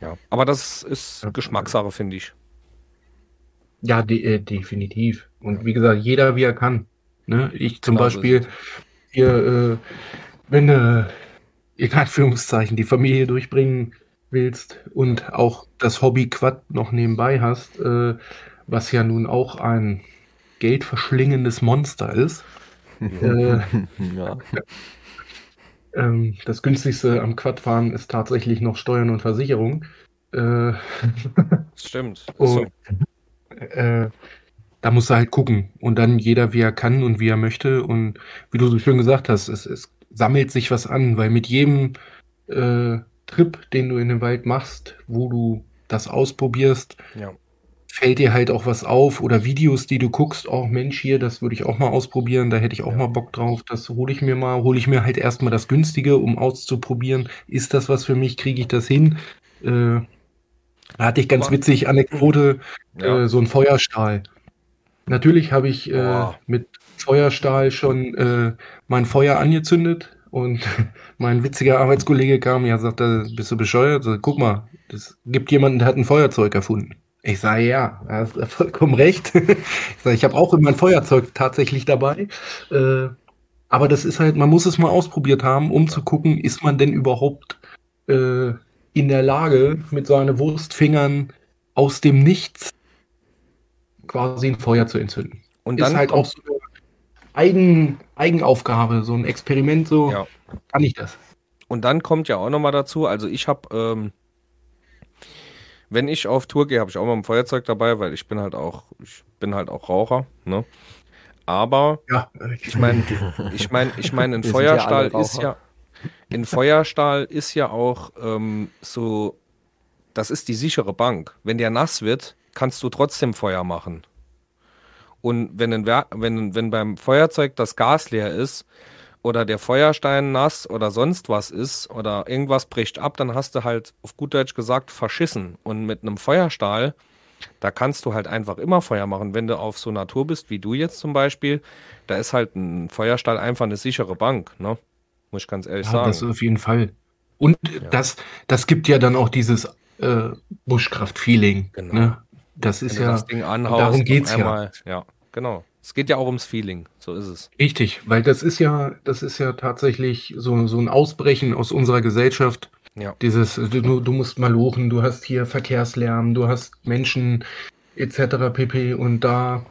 Ja, aber das ist. Geschmackssache, finde ich. Ja, de äh, definitiv. Und wie gesagt, jeder wie er kann. Ne? Ich zum genau Beispiel, hier, äh, wenn du äh, in Anführungszeichen die Familie durchbringen willst und auch das Hobby Quad noch nebenbei hast, äh, was ja nun auch ein geldverschlingendes Monster ist. äh, ja. ähm, das günstigste am Quadfahren ist tatsächlich noch Steuern und Versicherung. Äh, Stimmt. Und, äh, da muss er halt gucken und dann jeder, wie er kann und wie er möchte. Und wie du so schön gesagt hast, es, es sammelt sich was an, weil mit jedem äh, Trip, den du in den Wald machst, wo du das ausprobierst, ja fällt dir halt auch was auf oder Videos, die du guckst, auch oh, Mensch, hier, das würde ich auch mal ausprobieren, da hätte ich auch ja. mal Bock drauf, das hole ich mir mal, hole ich mir halt erstmal das Günstige, um auszuprobieren, ist das was für mich, kriege ich das hin? Äh, da hatte ich ganz Boah. witzig Anekdote, ja. äh, so ein Feuerstahl. Natürlich habe ich äh, mit Feuerstahl schon äh, mein Feuer angezündet und mein witziger Arbeitskollege kam ja sagte, bist du bescheuert? So, guck mal, es gibt jemanden, der hat ein Feuerzeug erfunden. Ich sage ja, er hast vollkommen recht. ich sage, ich habe auch immer ein Feuerzeug tatsächlich dabei. Äh, aber das ist halt, man muss es mal ausprobiert haben, um zu gucken, ist man denn überhaupt äh, in der Lage, mit seinen Wurstfingern aus dem Nichts quasi ein Feuer zu entzünden. Und dann ist halt auch so eine Eigen, Eigenaufgabe, so ein Experiment, so ja. kann ich das. Und dann kommt ja auch nochmal dazu, also ich habe ähm, wenn ich auf Tour gehe, habe ich auch mal ein Feuerzeug dabei, weil ich bin halt auch, ich bin halt auch Raucher, ne? Aber ja. ich meine, ich meine, ich meine, ein Feuerstahl ja ist ja, in Feuerstahl ist ja auch ähm, so, das ist die sichere Bank. Wenn der nass wird, kannst du trotzdem Feuer machen. Und wenn, ein, wenn, wenn beim Feuerzeug das Gas leer ist oder der Feuerstein nass oder sonst was ist oder irgendwas bricht ab, dann hast du halt auf gut Deutsch gesagt verschissen. Und mit einem Feuerstahl, da kannst du halt einfach immer Feuer machen. Wenn du auf so Natur bist, wie du jetzt zum Beispiel, da ist halt ein Feuerstahl einfach eine sichere Bank, ne? Muss ich ganz ehrlich ja, sagen. Das auf jeden Fall. Und ja. das, das gibt ja dann auch dieses äh, Buschkraft-Feeling. Genau. Ne? Das ist Wenn ja. das Ding anhaust, darum geht's einmal, ja. Ja, genau. Es geht ja auch ums Feeling, so ist es. Richtig, weil das ist ja, das ist ja tatsächlich so, so ein Ausbrechen aus unserer Gesellschaft. Ja. Dieses, du, du musst mal lochen, du hast hier Verkehrslärm, du hast Menschen etc. pp. Und da,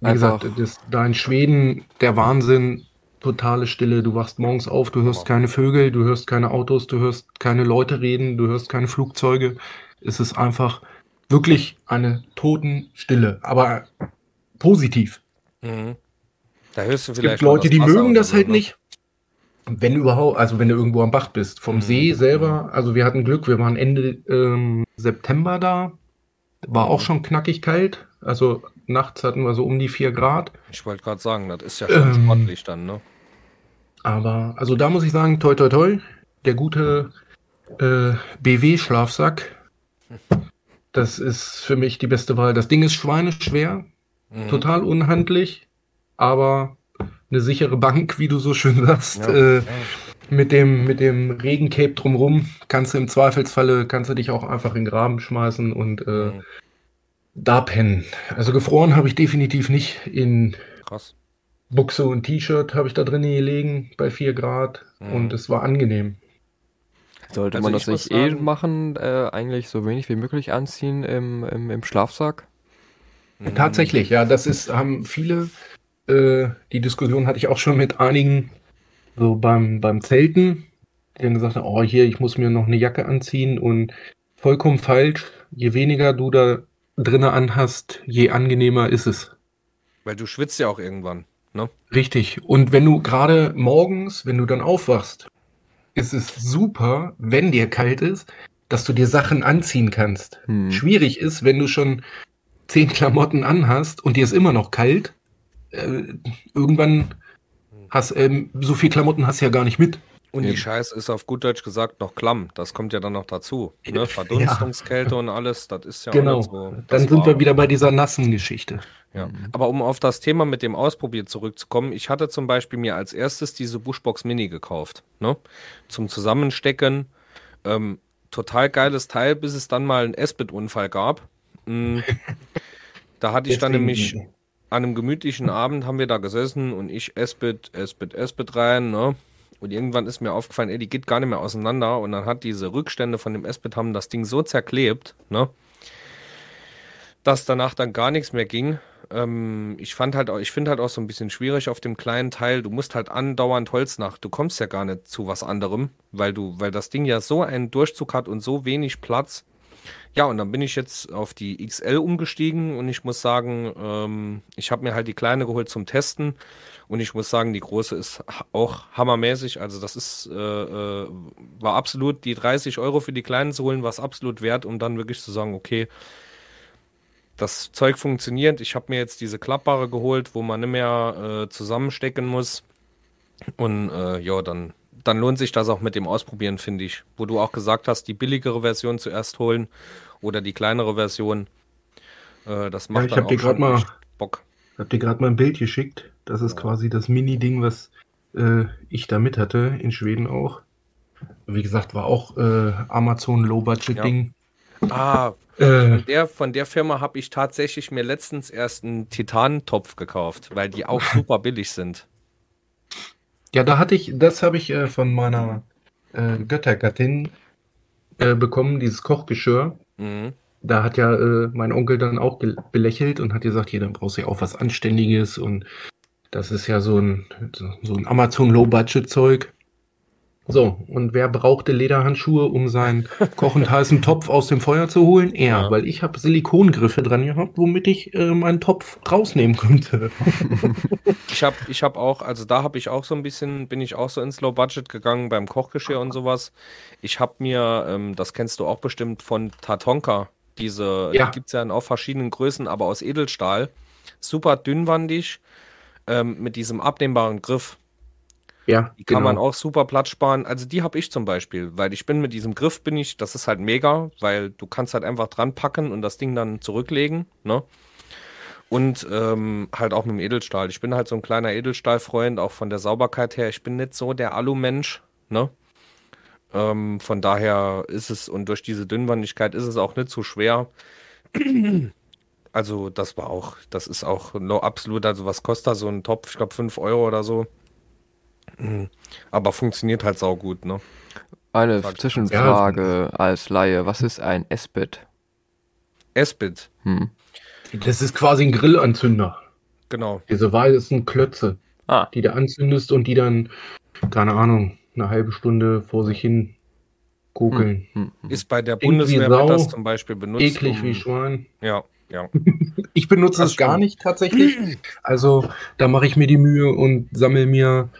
wie Einfach. gesagt, das, da in Schweden der Wahnsinn, totale Stille. Du wachst morgens auf, du hörst keine Vögel, du hörst keine Autos, du hörst keine Leute reden, du hörst keine Flugzeuge. Es ist einfach wirklich eine Totenstille, aber positiv. Mhm. Da hörst du vielleicht. Es gibt Leute, die mögen das halt ne? nicht. Wenn überhaupt, also wenn du irgendwo am Bach bist, vom mhm. See selber, also wir hatten Glück, wir waren Ende ähm, September da, war auch mhm. schon knackig kalt, also nachts hatten wir so um die 4 Grad. Ich wollte gerade sagen, das ist ja schon ähm, sportlich dann, ne? Aber, also da muss ich sagen, toi toi toi, der gute äh, BW-Schlafsack, das ist für mich die beste Wahl. Das Ding ist schweineschwer, mhm. total unhandlich, aber eine sichere Bank, wie du so schön sagst. Ja, äh, ja. Mit dem, mit dem Regencape drumrum kannst du im Zweifelsfalle, kannst du dich auch einfach in den Graben schmeißen und äh, mhm. Da pennen. Also gefroren habe ich definitiv nicht. In Krass. Buchse und T-Shirt habe ich da drin gelegen bei 4 Grad mhm. und es war angenehm. Sollte also man das nicht eh machen, äh, eigentlich so wenig wie möglich anziehen im, im, im Schlafsack? Tatsächlich, ja, das ist, haben viele, äh, die Diskussion hatte ich auch schon mit einigen, so beim, beim Zelten, die dann gesagt haben, oh hier, ich muss mir noch eine Jacke anziehen und vollkommen falsch, je weniger du da drinnen anhast, je angenehmer ist es. Weil du schwitzt ja auch irgendwann, ne? Richtig. Und wenn du gerade morgens, wenn du dann aufwachst, ist es super, wenn dir kalt ist, dass du dir Sachen anziehen kannst. Hm. Schwierig ist, wenn du schon zehn Klamotten anhast und dir ist immer noch kalt, äh, irgendwann hast ähm, so viel Klamotten hast du ja gar nicht mit. Und die Scheiß ist auf gut Deutsch gesagt noch klamm. Das kommt ja dann noch dazu. Ne? Verdunstungskälte ja. und alles, das ist ja genau. so. Dann sind wir wieder bei dieser nassen Geschichte. Ja. Aber um auf das Thema mit dem Ausprobieren zurückzukommen, ich hatte zum Beispiel mir als erstes diese Bushbox Mini gekauft. Ne? Zum Zusammenstecken. Ähm, total geiles Teil, bis es dann mal einen Esbit-Unfall gab. Mhm. Da hatte ich dann nämlich an einem gemütlichen Abend haben wir da gesessen und ich Esbit, Esbit, Esbit rein, ne? Und irgendwann ist mir aufgefallen, ey, die geht gar nicht mehr auseinander. Und dann hat diese Rückstände von dem Esbit haben das Ding so zerklebt, ne? Dass danach dann gar nichts mehr ging. Ähm, ich fand halt, ich finde halt auch so ein bisschen schwierig auf dem kleinen Teil. Du musst halt andauernd Holz nach. Du kommst ja gar nicht zu was anderem, weil du, weil das Ding ja so einen Durchzug hat und so wenig Platz. Ja, und dann bin ich jetzt auf die XL umgestiegen und ich muss sagen, ähm, ich habe mir halt die kleine geholt zum Testen und ich muss sagen, die große ist auch hammermäßig. Also das ist, äh, äh, war absolut die 30 Euro für die kleinen zu holen, war es absolut wert, um dann wirklich zu sagen, okay, das Zeug funktioniert. Ich habe mir jetzt diese klappbare geholt, wo man nicht mehr äh, zusammenstecken muss. Und äh, ja, dann, dann lohnt sich das auch mit dem Ausprobieren, finde ich. Wo du auch gesagt hast, die billigere Version zuerst holen oder die kleinere Version. Äh, das macht ja, ich dann auch schon mal, Bock. Ich habe dir gerade mal ein Bild geschickt. Das ist ja. quasi das Mini-Ding, was äh, ich da mit hatte, in Schweden auch. Wie gesagt, war auch äh, Amazon Low-Budget-Ding. Ja. Ah, äh. Von der, von der Firma habe ich tatsächlich mir letztens erst einen Titantopf gekauft, weil die auch super billig sind. Ja, da hatte ich, das habe ich äh, von meiner äh, Göttergattin äh, bekommen, dieses Kochgeschirr. Mhm. Da hat ja äh, mein Onkel dann auch belächelt und hat gesagt, hier, dann brauchst du ja auch was Anständiges und das ist ja so ein, so ein Amazon Low-Budget-Zeug. So, und wer brauchte Lederhandschuhe, um seinen kochend heißen Topf aus dem Feuer zu holen? Er, ja. weil ich habe Silikongriffe dran gehabt, womit ich äh, meinen Topf rausnehmen konnte. ich habe ich hab auch, also da habe ich auch so ein bisschen, bin ich auch so ins Low Budget gegangen beim Kochgeschirr und sowas. Ich habe mir, ähm, das kennst du auch bestimmt von Tatonka, diese, ja. die gibt es ja in auch verschiedenen Größen, aber aus Edelstahl. super dünnwandig ähm, mit diesem abnehmbaren Griff. Ja, Die kann man auch super Platz sparen. Also die habe ich zum Beispiel, weil ich bin mit diesem Griff bin ich, das ist halt mega, weil du kannst halt einfach dran packen und das Ding dann zurücklegen, ne? Und ähm, halt auch mit dem Edelstahl. Ich bin halt so ein kleiner Edelstahlfreund, auch von der Sauberkeit her. Ich bin nicht so der Alu-Mensch, ne? Ähm, von daher ist es, und durch diese Dünnwandigkeit ist es auch nicht so schwer. Also, das war auch, das ist auch no, absolut, also was kostet da so ein Topf? Ich glaube 5 Euro oder so. Aber funktioniert halt saugut, ne? Eine Sag- Zwischenfrage als Laie. Was ist ein S-Bit? S-Bit, Hm. Das ist quasi ein Grillanzünder. genau. Diese weißen Klötze, Ah, die du anzündest und die dann, keine Ahnung, eine halbe Stunde vor sich hin kokeln. hm. hm. Ist bei der Bundeswehr wird das Sau, zum Beispiel benutzt. Eklig um, wie Schwein. Ja, ja. Ich benutze Das es gar nicht tatsächlich. Also da mache ich mir die Mühe und sammle mir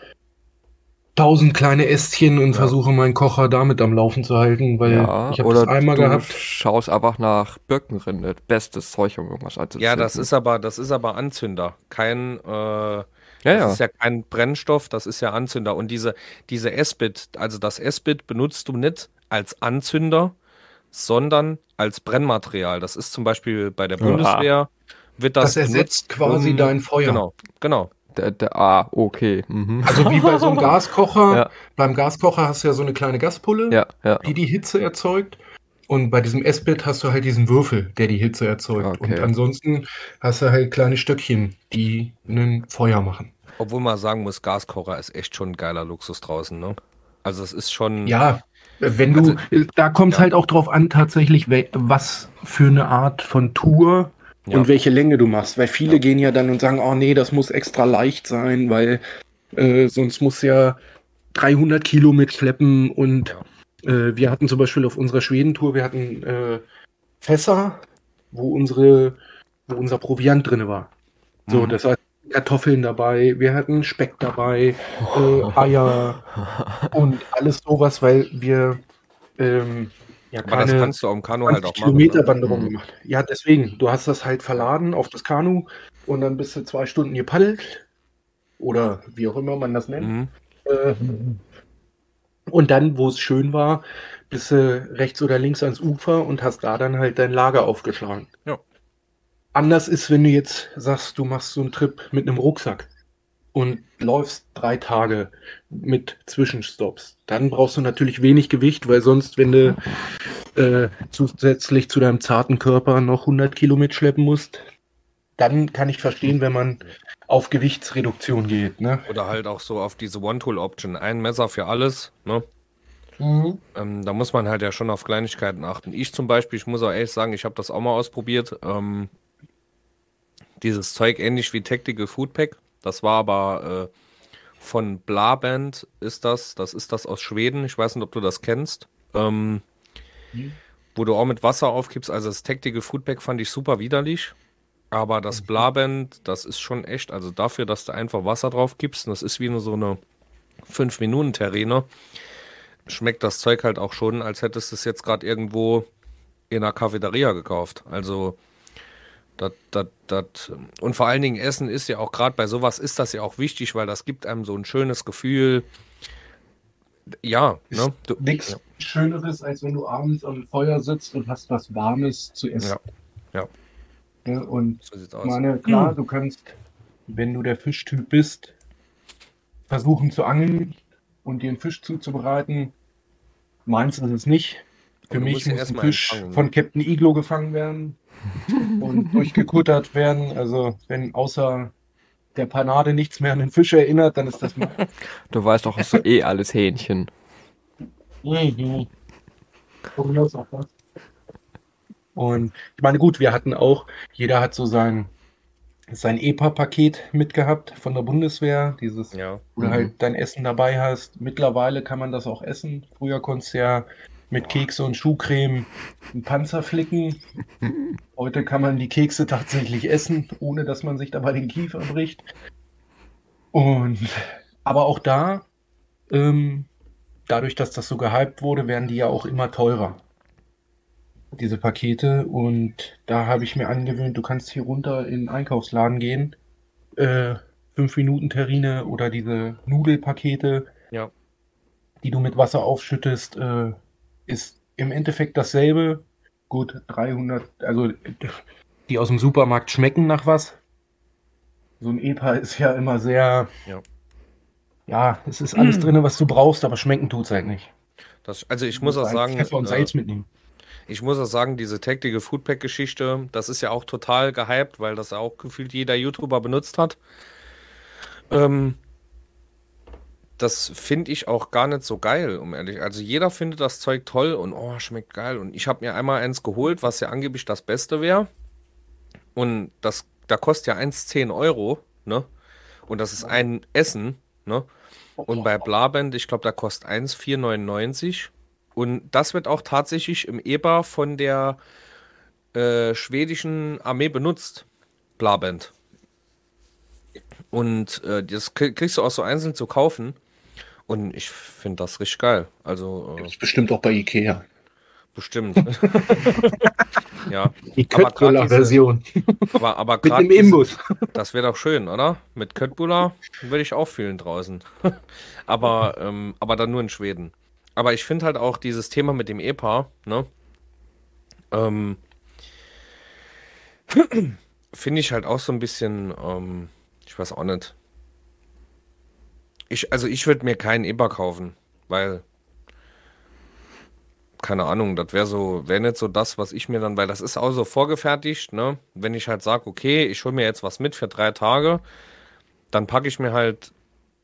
tausend kleine Ästchen und Ja. versuche meinen Kocher damit am Laufen zu halten, weil Ja, ich habe das einmal du gehabt. schaust einfach nach Birkenrinde. Bestes Zeug, um irgendwas anzuzünden. Ja, das ist aber, das ist aber Anzünder. Kein, äh, Ja, das ja. ist ja kein Brennstoff, das ist ja Anzünder. Und diese, diese S-Bit, also das S-Bit benutzt du nicht als Anzünder, sondern als Brennmaterial. Das ist zum Beispiel bei der Aha. Bundeswehr, wird das, Das ersetzt quasi um- dein Feuer. Genau, genau. Der, der, ah, okay. Mhm. Also wie bei so einem Gaskocher. Ja. Beim Gaskocher hast du ja so eine kleine Gaspulle, Ja, ja. die die Hitze erzeugt. Und bei diesem S-Bit hast du halt diesen Würfel, der die Hitze erzeugt. Okay. Und ansonsten hast du halt kleine Stöckchen, die ein Feuer machen. Obwohl man sagen muss, Gaskocher ist echt schon ein geiler Luxus draußen, ne? Also es ist schon. Ja, wenn du, Also- da kommt es Ja. halt auch drauf an, tatsächlich, was für eine Art von Tour Ja. und welche Länge du machst. Weil viele gehen ja dann und sagen, oh nee, das muss extra leicht sein, weil äh, sonst muss ja 300 Kilo mitschleppen. Und äh, wir hatten zum Beispiel auf unserer Schwedentour, wir hatten äh, Fässer, wo unsere, wo unser Proviant drin war. So, Mhm. das heißt Kartoffeln dabei, wir hatten Speck dabei, äh, Eier und alles sowas, weil wir ähm, ja aber das kannst du auf dem Kanu 20 halt auch machen. Kilometer? Wanderung Mhm. gemacht. Ja, deswegen, du hast das halt verladen auf das Kanu und dann bist du zwei Stunden gepaddelt oder wie auch immer man das nennt. Mhm. Äh, und dann, wo es schön war, bist du rechts oder links ans Ufer und hast da dann halt dein Lager aufgeschlagen. Ja. Anders ist, wenn du jetzt sagst, du machst so einen Trip mit einem Rucksack und läufst drei Tage mit Zwischenstopps. Dann brauchst du natürlich wenig Gewicht, weil sonst, wenn du äh, zusätzlich zu deinem zarten Körper noch 100 Kilo mitschleppen musst, dann kann ich verstehen, wenn man auf Gewichtsreduktion geht. Ne? Oder halt auch so auf diese One-Tool-Option. Ein Messer für alles, ne? Ähm, da muss man halt ja schon auf Kleinigkeiten achten. Ich zum Beispiel, ich muss auch ehrlich sagen, ich habe das auch mal ausprobiert. Ähm, dieses Zeug ähnlich wie Tactical Food Pack. Das war aber äh, von Blaband ist das. Das ist das aus Schweden. Ich weiß nicht, ob du das kennst. Ähm, Wo du auch mit Wasser aufkippst. Also das Tactical Food Pack fand ich super widerlich. Aber das Blaband, das ist schon echt. Also dafür, dass du einfach Wasser drauf kippst, und das ist wie nur so eine 5-Minuten-Terrine, schmeckt das Zeug halt auch schon, als hättest du es jetzt gerade irgendwo in einer Cafeteria gekauft. Also, das, das, das, und vor allen Dingen Essen ist ja auch gerade bei sowas ist das ja auch wichtig, weil das gibt einem so ein schönes Gefühl. Ja, ne? Du, Nichts Schöneres, als wenn du abends am Feuer sitzt und hast was Warmes zu essen. Ja, ja. Ja, und so meine, klar, du kannst, wenn du der Fischtyp bist, versuchen zu angeln und dir einen Fisch zuzubereiten. Meins ist es nicht. Für du mich muss ein Fisch empfangen, ne? von Captain Iglo gefangen werden und durchgekuttert werden. Also wenn außer der Panade nichts mehr an den Fisch erinnert, dann ist das mal. Du weißt doch, es ist eh alles Hähnchen. Mhm. Und ich meine, gut, wir hatten auch, jeder hat so sein, sein EPA-Paket mitgehabt von der Bundeswehr, dieses, Ja. wo du Mhm. halt dein Essen dabei hast. Mittlerweile kann man das auch essen. Früher konntest du ja mit Kekse und Schuhcreme einen Panzer flicken. Heute kann man die Kekse tatsächlich essen, ohne dass man sich dabei den Kiefer bricht. Und aber auch da, ähm, dadurch, dass das so gehypt wurde, werden die ja auch immer teurer. diese Pakete. Und da habe ich mir angewöhnt, du kannst hier runter in den Einkaufsladen gehen. Äh, 5 Minuten Terrine oder diese Nudelpakete, Ja. die du mit Wasser aufschüttest, äh, ist im Endeffekt dasselbe. Gut, 300, also die aus dem Supermarkt schmecken nach was. So ein EPA ist ja immer sehr, Ja. ja, es ist alles drin, was du brauchst, aber schmecken tut's halt nicht. Das, also ich muss auch halt sagen, Pfeffer und äh, Salz mitnehmen. ich muss auch sagen, diese tägliche Foodpack-Geschichte, das ist ja auch total gehypt, weil das auch gefühlt jeder YouTuber benutzt hat. Ähm, das finde ich auch gar nicht so geil, um ehrlich. Also jeder findet das Zeug toll und oh, schmeckt geil. Und ich habe mir einmal eins geholt, was ja angeblich das Beste wäre. Und das, da kostet ja eins 10 Euro, ne? Und das ist ein Essen, ne? Und bei Blabend, ich glaube, da kostet eins 4,99. Und das wird auch tatsächlich im EBA von der äh, schwedischen Armee benutzt. Blabend. Und äh, das krie- kriegst du auch so einzeln zu kaufen. Und ich finde das richtig geil. Also äh, ist bestimmt auch bei Ikea. bestimmt. ja. Die Köttbullar-Version. Aber, aber Mit gerade dem Imbus. das wäre doch schön, oder? Mit Köttbullar würde ich auch fühlen draußen. aber, ähm, aber dann nur in Schweden. Aber ich finde halt auch dieses Thema mit dem EPA, ne? Ähm, finde ich halt auch so ein bisschen, ähm, ich weiß auch nicht. Ich, also ich würde mir keinen EPA kaufen, weil, keine Ahnung, das wäre so, wäre nicht so das, was ich mir dann, weil das ist auch so vorgefertigt, ne? Wenn ich halt sage, okay, ich hole mir jetzt was mit für drei Tage, dann packe ich mir halt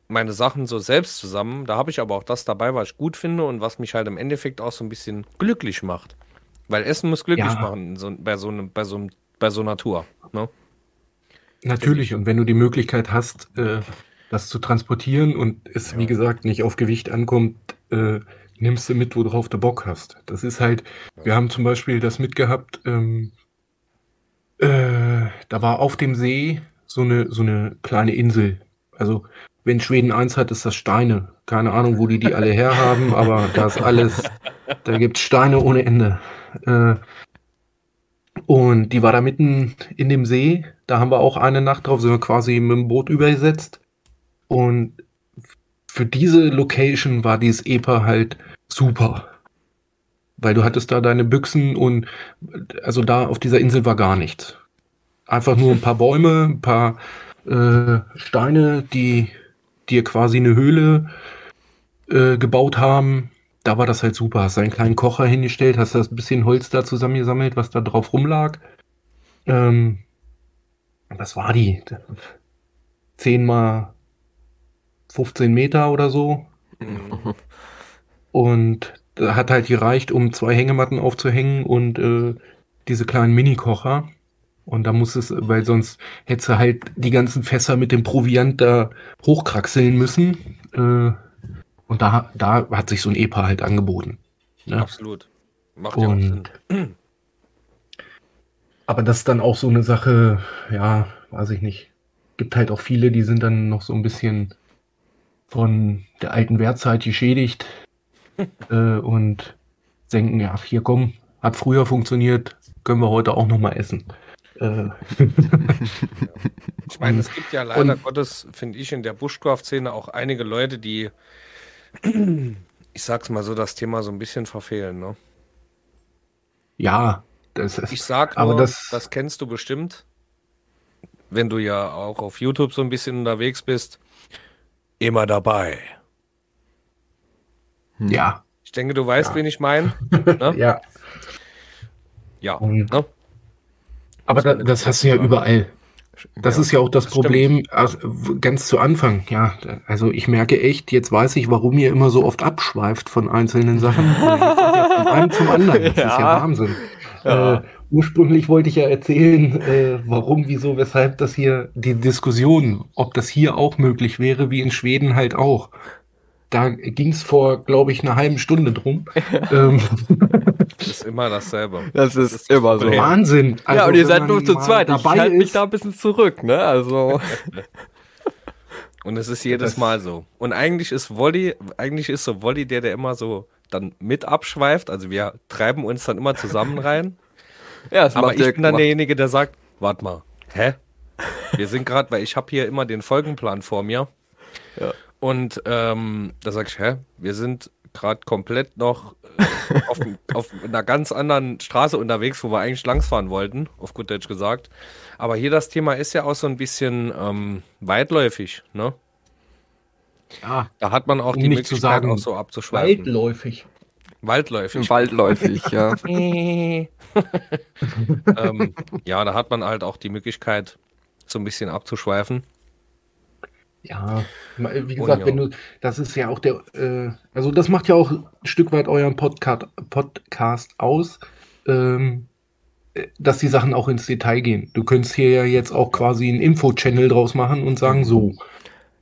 meine Sachen so selbst zusammen. Da habe ich aber auch das dabei, was ich gut finde und was mich halt im Endeffekt auch so ein bisschen glücklich macht. Weil Essen muss glücklich Ja. machen so, bei, so einem, bei, so einem, bei so einer Tour. Ne? Natürlich, und wenn du die Möglichkeit hast, äh, das zu transportieren und es, wie gesagt, nicht auf Gewicht ankommt, äh, nimmst du mit, worauf du Bock hast. Das ist halt, wir haben zum Beispiel das mitgehabt, ähm, äh, da war auf dem See so eine, so eine kleine Insel. Also, wenn Schweden eins hat, ist das Steine. Keine Ahnung, wo die die alle herhaben, aber da ist alles, da gibt's Steine ohne Ende. Äh, und die war da mitten in dem See. Da haben wir auch eine Nacht drauf, sind wir quasi mit dem Boot übergesetzt. Und für diese Location war dieses EPA halt super. Weil du hattest da deine Büchsen und also da auf dieser Insel war gar nichts. Einfach nur ein paar Bäume, ein paar äh, Steine, die dir quasi eine Höhle äh, gebaut haben. Da war das halt super. Hast einen kleinen Kocher hingestellt, hast das bisschen Holz da zusammengesammelt, was da drauf rumlag. Ähm, was war die? 10 mal 15 Meter oder so. Und da hat halt gereicht, um zwei Hängematten aufzuhängen und äh, diese kleinen Mini-Kocher. Und da muss es, weil sonst hättest du halt die ganzen Fässer mit dem Proviant da hochkraxeln müssen. Äh, und da, da hat sich so ein EPA halt angeboten. Ne? Absolut. Macht ja auch Sinn. Und aber das ist dann auch so eine Sache, ja, weiß ich nicht. Gibt halt auch viele, die sind dann noch so ein bisschen von der alten Wertzeit geschädigt äh, und denken, ja, hier komm, hat früher funktioniert, können wir heute auch noch mal essen. Äh, Ich meine, es gibt ja leider Und- Gottes, finde ich, in der Bushcraft-Szene auch einige Leute, die, ich sag's mal so, das Thema so ein bisschen verfehlen. Ne? ja, das ist, Ich sag aber nur, das, das, kennst du bestimmt, wenn du ja auch auf YouTube so ein bisschen unterwegs bist. Immer dabei. ja, Ich denke, du weißt, Ja. wen ich meine. Ne? ja. Ja. Ne? Aber da, das hast du ja überall. Das ist ja auch das das. Problem, also, ganz zu Anfang, ja. Also ich merke echt, jetzt weiß ich, warum ihr immer so oft abschweift von einzelnen Sachen. Von einem zum anderen. Das ist ja Ja. Wahnsinn. Ja. Äh, ursprünglich wollte ich ja erzählen, äh, warum, wieso, weshalb das hier, die Diskussion, ob das hier auch möglich wäre, wie in Schweden halt auch. Da ging es vor, glaube ich, einer halben Stunde drum. ähm, Ist immer dasselbe. Das ist, ist immer so. Wahnsinn. ja, Also, und ihr seid nur zu zweit. Ich halte mich da ein bisschen zurück, ne? Also. Und es ist jedes Das- Mal so. Und eigentlich ist Wolli, eigentlich ist so Wolli der, der immer so dann mit abschweift. Also wir treiben uns dann immer zusammen rein. Ja, das Aber ich bin dann derjenige, der sagt, warte mal, hä? Wir sind gerade, weil ich habe hier immer den Folgenplan vor mir. Ja. Und ähm, da sag ich, hä? Wir sind gerade komplett noch äh, auf, auf einer ganz anderen Straße unterwegs, wo wir eigentlich langsfahren wollten, auf gut Deutsch gesagt. Aber hier das Thema ist ja auch so ein bisschen ähm, weitläufig, ne? Ja, Da hat man auch Um die nicht zu Möglichkeit, sagen, auch so abzuschweifen. weitläufig. Waldläufig. Waldläufig, ja. ähm, ja, da hat man halt auch die Möglichkeit, so ein bisschen abzuschweifen. Ja, wie gesagt, ja. wenn du, das ist ja auch der, äh, also das macht ja auch ein Stück weit euren Podcast, Podcast aus, ähm, äh, dass die Sachen auch ins Detail gehen. Du könntest hier ja jetzt auch quasi einen Info-Channel draus machen und sagen, so.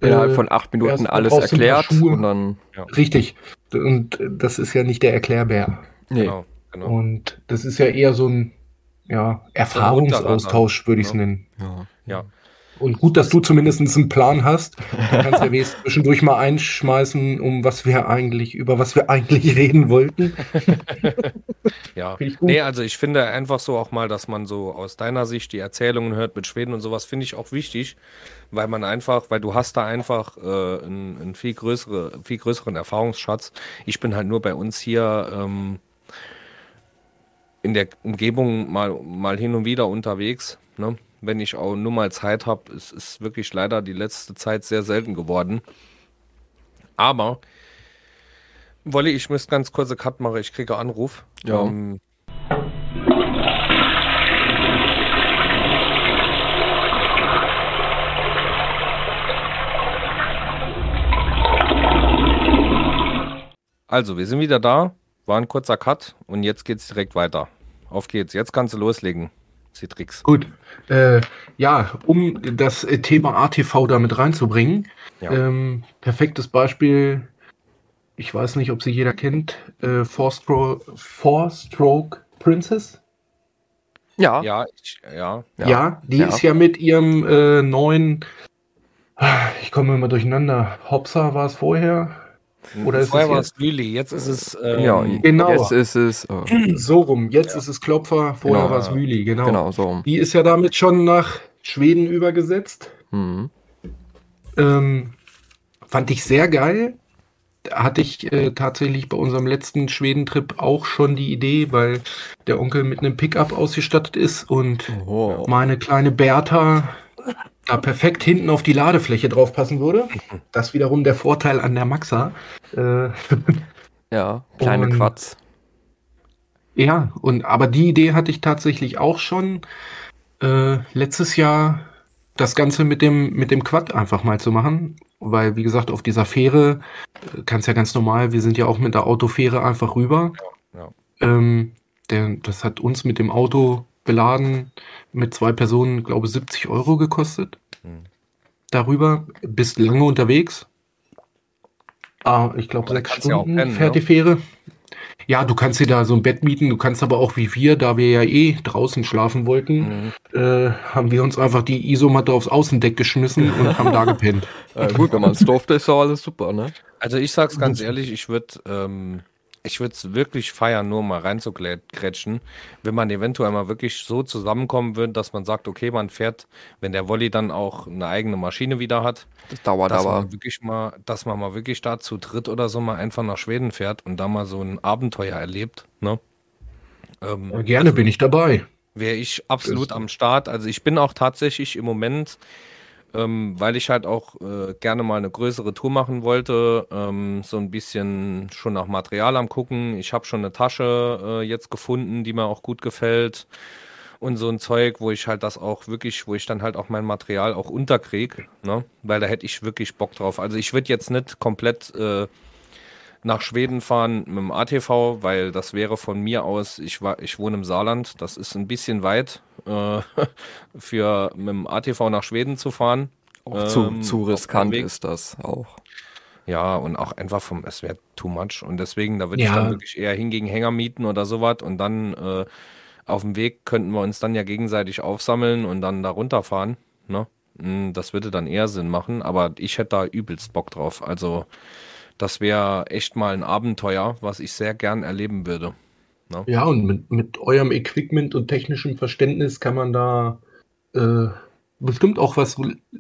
Innerhalb äh, von acht Minuten alles erklärt und dann. Richtig. Und das ist ja nicht der Erklärbär. Nee. Genau, genau. Und das ist ja eher so ein, ja, Erfahrungsaustausch, würde ich es Ja. nennen. Ja. Ja. Und gut, dass du zumindest einen Plan hast. Du kannst ja wenigstens zwischendurch mal einschmeißen, um was wir eigentlich, über was wir eigentlich reden wollten. Ja, nee, also ich finde einfach so auch mal, dass man so aus deiner Sicht die Erzählungen hört mit Schweden und sowas, finde ich auch wichtig, weil man einfach, weil du hast da einfach äh, einen, einen viel, größere, viel größeren Erfahrungsschatz. Ich bin halt nur bei uns hier ähm, in der Umgebung mal, mal hin und wieder unterwegs, ne? Wenn ich auch nur mal Zeit habe. Es ist wirklich leider die letzte Zeit sehr selten geworden. Aber Wolli, ich müsste ganz kurze Cut machen, ich kriege Anruf. Ja. Ähm, also, wir sind wieder da. War ein kurzer Cut und jetzt geht's direkt weiter. Auf geht's. Jetzt kannst du loslegen. Citrix. Gut. Äh, ja, um das Thema ATV damit reinzubringen. Ja. Ähm, perfektes Beispiel. Ich weiß nicht, ob sie jeder kennt. Äh, Four-Stroke Four Stroke Princess. Ja. Ja, ich, ja. Ja, Ja. die Ja. ist ja mit ihrem äh, neuen. Ich komme immer durcheinander. Hopsa war es vorher. Oder Vorher es war es Lüli, jetzt ist es. Ähm, ja, genau. Jetzt ist es. äh, So rum. Jetzt ist es Klopfer, vorher Genau. war es Mühli, genau. genau, so. Die ist ja damit schon nach Schweden übergesetzt. Mhm. Ähm, fand ich sehr geil. Da hatte ich äh, tatsächlich bei unserem letzten Schwedentrip auch schon die Idee, weil der Onkel mit einem Pickup ausgestattet ist und Oh. meine kleine Bertha da perfekt hinten auf die Ladefläche draufpassen würde. Das wiederum der Vorteil an der Maxa. Äh, Ja, kleine Und- Quatsch. Ja, und aber die Idee hatte ich tatsächlich auch schon äh, letztes Jahr das Ganze mit dem mit dem Quad einfach mal zu machen, weil wie gesagt auf dieser Fähre äh, kannst ja ganz normal, wir sind ja auch mit der Autofähre einfach rüber. Ja, ja. Ähm, der, das hat uns mit dem Auto beladen mit zwei Personen, glaube 70 Euro gekostet. Darüber bist lange unterwegs. Ah, ich glaube sechs du ja Stunden pennen, fährt ne? die Fähre. Ja, du kannst dir da so ein Bett mieten, du kannst aber auch wie wir, da wir ja eh draußen schlafen wollten, Mhm. äh, haben wir uns einfach die Isomatte aufs Außendeck geschmissen und haben da gepennt. Äh, gut, wenn man es durfte, ist doch alles super, ne? Also ich sag's ganz ehrlich, ich würde ähm, ich würde es wirklich feiern, nur mal reinzugrätschen, wenn man eventuell mal wirklich so zusammenkommen würde, dass man sagt, okay, man fährt, wenn der Wolli dann auch eine eigene Maschine wieder hat, Das dauert dass aber. man wirklich mal, dass man mal wirklich da zu dritt oder so mal einfach nach Schweden fährt und da mal so ein Abenteuer erlebt, ne? Ähm, Ja, gerne bin ich dabei. wäre ich absolut Das- am Start. Also ich bin auch tatsächlich im Moment, ähm, weil ich halt auch äh, gerne mal eine größere Tour machen wollte, ähm, so ein bisschen schon nach Material am gucken. Ich habe schon eine Tasche äh, jetzt gefunden, die mir auch gut gefällt und so ein Zeug, wo ich halt das auch wirklich, wo ich dann halt auch mein Material auch unterkrieg, ne? Weil da hätte ich wirklich Bock drauf. Also ich würde jetzt nicht komplett äh, nach Schweden fahren mit dem ATV, weil das wäre von mir aus, ich war, ich wohne im Saarland, das ist ein bisschen weit äh, für mit dem ATV nach Schweden zu fahren. Auch zu, ähm, zu riskant ist das auch. Ja, und auch einfach vom, es wäre too much. Und deswegen, da würde ich Ja. dann wirklich eher hingegen Hänger mieten oder sowas. Und dann äh, auf dem Weg könnten wir uns dann ja gegenseitig aufsammeln und dann da runterfahren. Ne? Mm, Das würde dann eher Sinn machen, aber ich hätte da übelst Bock drauf. Also Das wäre echt mal ein Abenteuer, was ich sehr gern erleben würde. Ne? Ja, und mit, mit eurem Equipment und technischem Verständnis kann man da äh, bestimmt auch was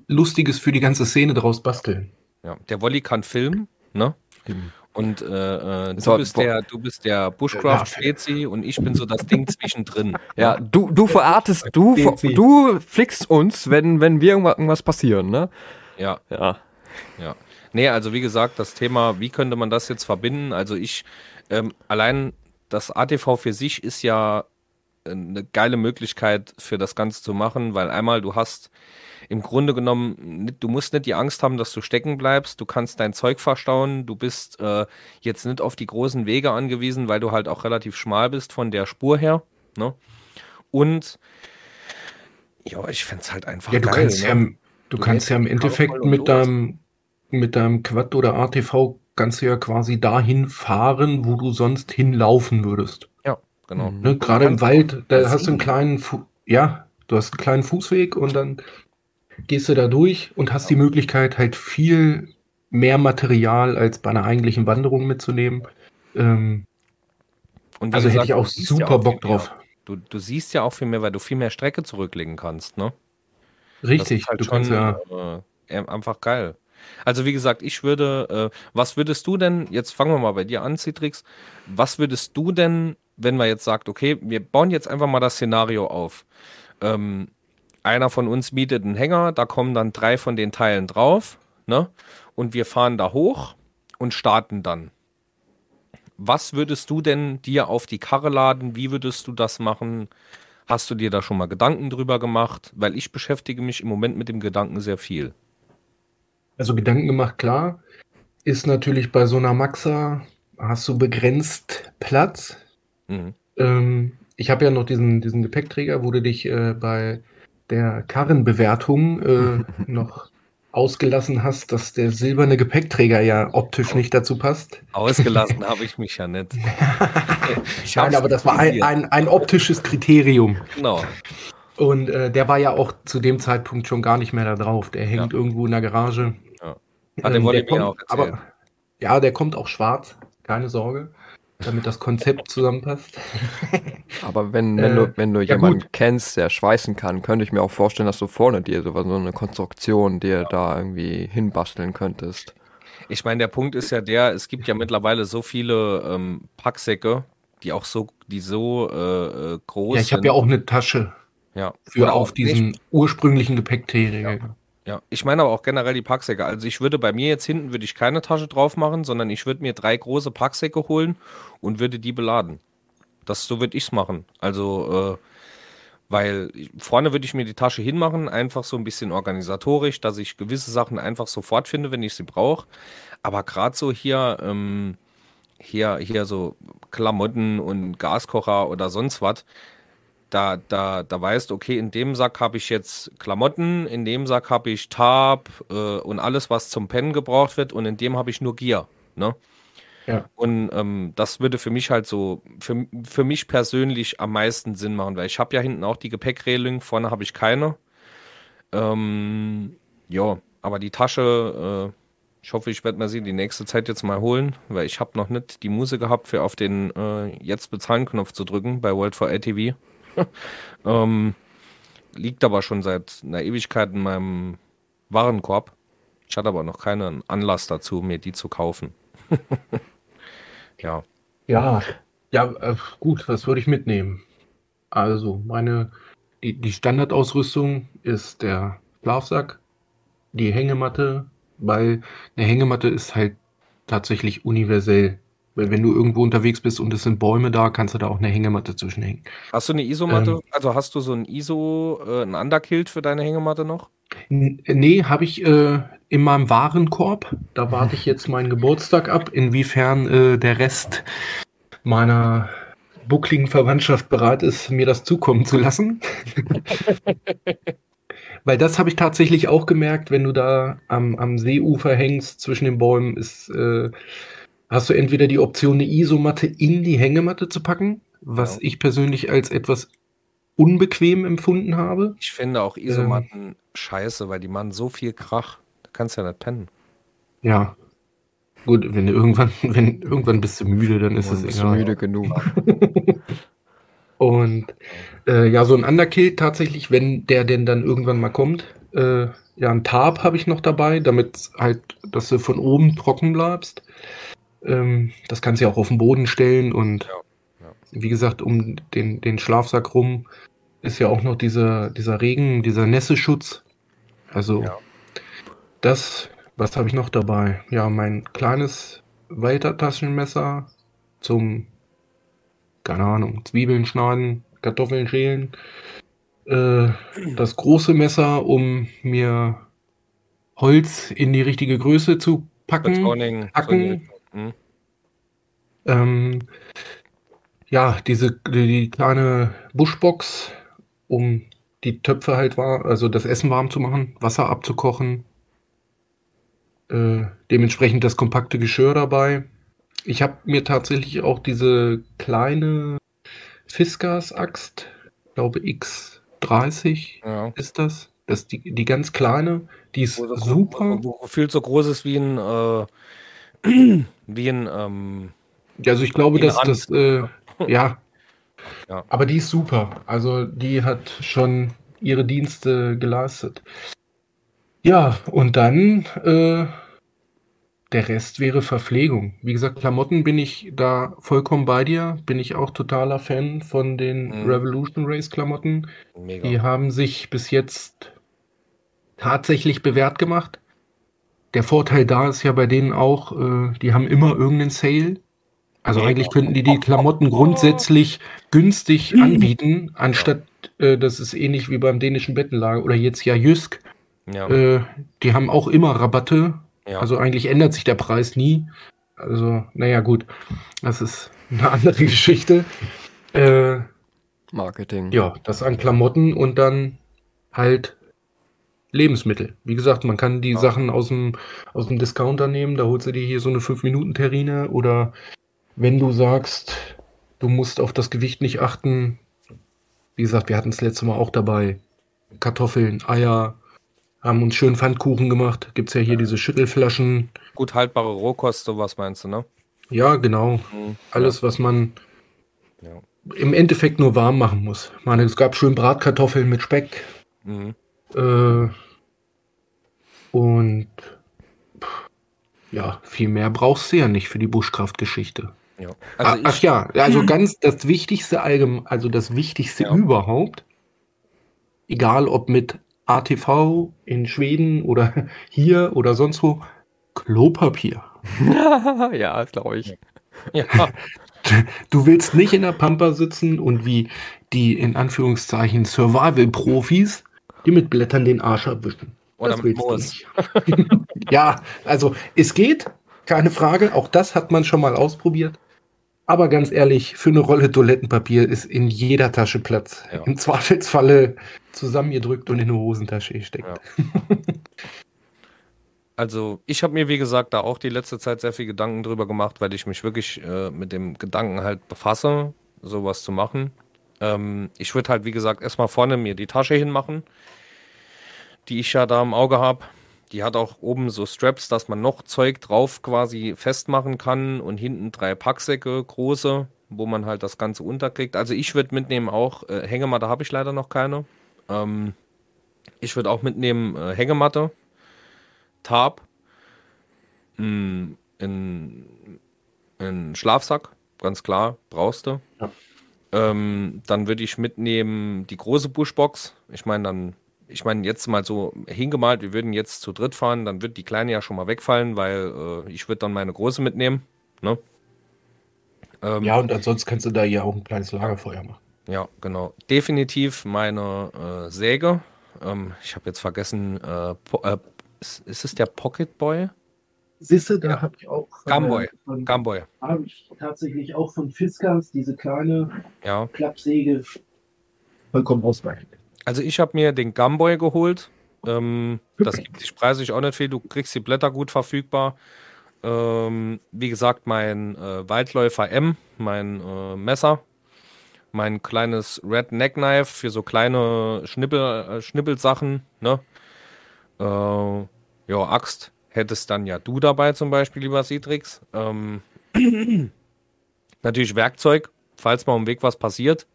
Lustiges für die ganze Szene draus basteln. Ja, der Wolli kann filmen, ne? Mhm. Und äh, äh du, bist der, du bist der Bushcraft-Spezi und ich bin so das Ding zwischendrin. Ja, du, du verartest, du, du flickst uns, wenn, wenn wir irgendwas, irgendwas passieren, ne? Ja. Ja. Ja. Nee, also wie gesagt, das Thema, wie könnte man das jetzt verbinden? Also ich, ähm, allein das ATV für sich ist ja eine geile Möglichkeit für das Ganze zu machen, weil einmal du hast im Grunde genommen, du musst nicht die Angst haben, dass du stecken bleibst, du kannst dein Zeug verstauen, du bist äh, jetzt nicht auf die großen Wege angewiesen, weil du halt auch relativ schmal bist von der Spur her. Ne? Und ja, ich fände es halt einfach ja, du geil. Kannst ne? ja, du, du kannst ja im Endeffekt mit deinem, mit deinem Quad oder ATV kannst du ja quasi dahin fahren, wo du sonst hinlaufen würdest. Ja, genau. Ne, Gerade im Wald, da hast du einen kleinen, Fu ja, du hast einen kleinen Fußweg und dann gehst du da durch und hast die Möglichkeit, halt viel mehr Material als bei einer eigentlichen Wanderung mitzunehmen. Ähm, und also gesagt, hätte ich auch super ja auch Bock drauf. Du, du siehst ja auch viel mehr, weil du viel mehr Strecke zurücklegen kannst, ne? Richtig, halt du schon, kannst ja äh, einfach geil. Also wie gesagt, ich würde, äh, was würdest du denn, jetzt fangen wir mal bei dir an, Citrix, was würdest du denn, wenn man jetzt sagt, okay, wir bauen jetzt einfach mal das Szenario auf. Ähm, einer von uns mietet einen Hänger, da kommen dann drei von den Teilen drauf, ne? Und wir fahren da hoch und starten dann. Was würdest du denn dir auf die Karre laden? Wie würdest du das machen? Hast du dir da schon mal Gedanken drüber gemacht? Weil ich beschäftige mich im Moment mit dem Gedanken sehr viel. Also Gedanken gemacht, klar. Ist natürlich bei so einer Maxa, hast du begrenzt Platz. Mhm. Ähm, ich habe ja noch diesen, diesen Gepäckträger, wo du dich äh, bei der Karrenbewertung äh, noch ausgelassen hast, dass der silberne Gepäckträger ja optisch nicht dazu passt. Ausgelassen habe ich mich ja nicht. Nein, aber das war ein, ein, ein, optisches Kriterium. Genau. Und äh, der war ja auch zu dem Zeitpunkt schon gar nicht mehr da drauf. Der hängt ja. irgendwo in der Garage. Ah, den ähm, auch erzählen. Aber, ja, der kommt auch schwarz, keine Sorge, damit das Konzept zusammenpasst. aber wenn, wenn, äh, du, wenn du ja jemanden gut. kennst, der schweißen kann, könnte ich mir auch vorstellen, dass du vorne dir so, so eine Konstruktion dir da irgendwie hinbasteln könntest. Ich meine, der Punkt ist ja der, es gibt ja mittlerweile so viele ähm, Packsäcke, die auch so, die so äh, äh groß sind. Ja, ich habe ja auch eine Tasche. Ja. Für auf diesen ursprünglichen Gepäckträger. Ja. Ja, ich meine aber auch generell die Packsäcke. Also ich würde bei mir jetzt hinten würde ich keine Tasche drauf machen, sondern ich würde mir drei große Packsäcke holen und würde die beladen. Das so würde ich es machen. Also äh, weil vorne würde ich mir die Tasche hinmachen, einfach so ein bisschen organisatorisch, dass ich gewisse Sachen einfach sofort finde, wenn ich sie brauche. Aber gerade so hier, ähm, hier, hier so Klamotten und Gaskocher oder sonst was, da, da, da weißt, okay, in dem Sack habe ich jetzt Klamotten, in dem Sack habe ich Tab äh, und alles, was zum Pennen gebraucht wird und in dem habe ich nur Gear. Ne? Ja. Und ähm, das würde für mich halt so, für, für mich persönlich am meisten Sinn machen, weil ich habe ja hinten auch die Gepäckregelung, vorne habe ich keine. Ähm, ja, aber die Tasche, äh, ich hoffe, ich werde mir sie die nächste Zeit jetzt mal holen, weil ich habe noch nicht die Muse gehabt, für auf den äh, Jetzt bezahlen-Knopf zu drücken bei World for ATV. ähm, liegt aber schon seit einer Ewigkeit in meinem Warenkorb. Ich hatte aber noch keinen Anlass dazu, mir die zu kaufen. ja. Ja, ja, äh, gut, was würde ich mitnehmen? Also, meine, die, die Standardausrüstung ist der Schlafsack, die Hängematte, weil eine Hängematte ist halt tatsächlich universell weil wenn du irgendwo unterwegs bist und es sind Bäume da, kannst du da auch eine Hängematte zwischenhängen. Hast du eine Isomatte? Ähm, also hast du so ein ISO, äh, ein Underkilt für deine Hängematte noch? Nee, habe ich äh, in meinem Warenkorb. Da warte ich jetzt meinen Geburtstag ab, inwiefern äh, der Rest meiner buckligen Verwandtschaft bereit ist, mir das zukommen zu lassen. Weil das habe ich tatsächlich auch gemerkt, wenn du da am, am Seeufer hängst zwischen den Bäumen, ist äh, hast du entweder die Option, eine Isomatte in die Hängematte zu packen, was ja. ich persönlich als etwas unbequem empfunden habe. Ich finde auch Isomatten ähm, scheiße, weil die machen so viel Krach. Da kannst du ja nicht pennen. Ja. Gut, wenn du irgendwann, wenn irgendwann bist du müde, dann ist es egal. müde genug. Und äh, ja, so ein Underkill tatsächlich, wenn der denn dann irgendwann mal kommt. Äh, ja, ein Tarp habe ich noch dabei, damit halt, dass du von oben trocken bleibst. Ähm, das kannst du ja auch auf den Boden stellen und ja, ja. wie gesagt, um den, den Schlafsack rum ist ja auch noch dieser, dieser Regen, dieser Nässeschutz. Also ja. das, was habe ich noch dabei? Ja, mein kleines Weitertaschenmesser zum, keine Ahnung, Zwiebeln schneiden, Kartoffeln schälen. Äh, das große Messer, um mir Holz in die richtige Größe zu packen. packen. Hm. Ähm, ja, diese die kleine Buschbox, um die Töpfe halt war, also das Essen warm zu machen, Wasser abzukochen. Äh, dementsprechend das kompakte Geschirr dabei. Ich habe mir tatsächlich auch diese kleine Fiskars-Axt, glaube X30 ja. ist das. Das ist die, die ganz kleine, die ist super. Viel so groß ist wie ein, äh, wie ein, ähm, ja, also ich glaube, dass das, äh, ja. ja. Aber die ist super. Also die hat schon ihre Dienste geleistet. Ja, und dann äh, der Rest wäre Verpflegung. Wie gesagt, Klamotten bin ich da vollkommen bei dir. Bin ich auch totaler Fan von den mhm. Revolution Race Klamotten. Mega. Die haben sich bis jetzt tatsächlich bewährt gemacht. Der Vorteil da ist ja bei denen auch, äh, die haben immer irgendeinen Sale. Also eigentlich könnten die die Klamotten grundsätzlich günstig anbieten, anstatt äh, das ist ähnlich wie beim dänischen Bettenlager oder jetzt ja Jysk. Ja. Äh, die haben auch immer Rabatte. Ja. Also eigentlich ändert sich der Preis nie. Also, naja, gut. Das ist eine andere Geschichte. Äh, Marketing. Ja, das an Klamotten und dann halt Lebensmittel. Wie gesagt, man kann die ja. Sachen aus dem, aus dem Discounter nehmen, da holst du dir hier so eine 5-Minuten-Terrine oder wenn du sagst, du musst auf das Gewicht nicht achten, wie gesagt, wir hatten es letzte Mal auch dabei, Kartoffeln, Eier, haben uns schön Pfannkuchen gemacht, gibt es ja hier diese Schüttelflaschen. Gut haltbare Rohkost, sowas meinst du, ne? Ja, genau. Mhm. Alles, was man ja. im Endeffekt nur warm machen muss. Ich meine, es gab schön Bratkartoffeln mit Speck. Mhm. Äh, und ja, viel mehr brauchst du ja nicht für die Buschkraftgeschichte. Ja. Also Ach ja, also ganz das Wichtigste allgemein, also das Wichtigste ja. überhaupt, egal ob mit ATV in Schweden oder hier oder sonst wo, Klopapier. ja, das glaube ich. Ja. Du willst nicht in der Pampa sitzen und wie die in Anführungszeichen Survival-Profis, die mit Blättern den Arsch abwischen. Oder das mit Moos. ja, also es geht, keine Frage. Auch das hat man schon mal ausprobiert. Aber ganz ehrlich, für eine Rolle Toilettenpapier ist in jeder Tasche Platz. Ja. Im Zweifelsfalle zusammengedrückt und in eine Hosentasche gesteckt. Ja. Also ich habe mir, wie gesagt, da auch die letzte Zeit sehr viel Gedanken drüber gemacht, weil ich mich wirklich äh, mit dem Gedanken halt befasse, sowas zu machen. Ähm, ich würde halt, wie gesagt, erstmal vorne mir die Tasche hinmachen die ich ja da im Auge habe. Die hat auch oben so Straps, dass man noch Zeug drauf quasi festmachen kann und hinten drei Packsäcke große, wo man halt das Ganze unterkriegt. Also ich würde mitnehmen auch, äh, Hängematte habe ich leider noch keine. Ähm, ich würde auch mitnehmen äh, Hängematte, Tarp, ein, ein Schlafsack, ganz klar, brauchst du. Ja. Ähm, dann würde ich mitnehmen die große Buschbox. Ich meine, dann ich meine, jetzt mal so hingemalt, wir würden jetzt zu dritt fahren, dann wird die kleine ja schon mal wegfallen, weil äh, ich würde dann meine große mitnehmen. Ne? Ähm, ja, und ansonsten kannst du da ja auch ein kleines Lagerfeuer machen. Ja, genau. Definitiv meine äh, Säge. Ähm, ich habe jetzt vergessen, äh, äh, ist, ist, es der Pocket Boy? Sisse, da ja. habe ich auch. Gamboy. Gamboy. Habe ich tatsächlich auch von Fiskars, diese kleine ja. Klappsäge. Vollkommen ausreichend. Also ich habe mir den Gamboy geholt. Ähm, das gibt sich preislich auch nicht viel. Du kriegst die Blätter gut verfügbar. Ähm, wie gesagt, mein äh, Waldläufer M, mein äh, Messer, mein kleines Red Neck Knife für so kleine Schnippel, äh, Schnippelsachen, ne? Äh, ja, Axt, hättest dann ja du dabei zum Beispiel, lieber Citrix. Ähm, natürlich Werkzeug, falls mal im Weg was passiert,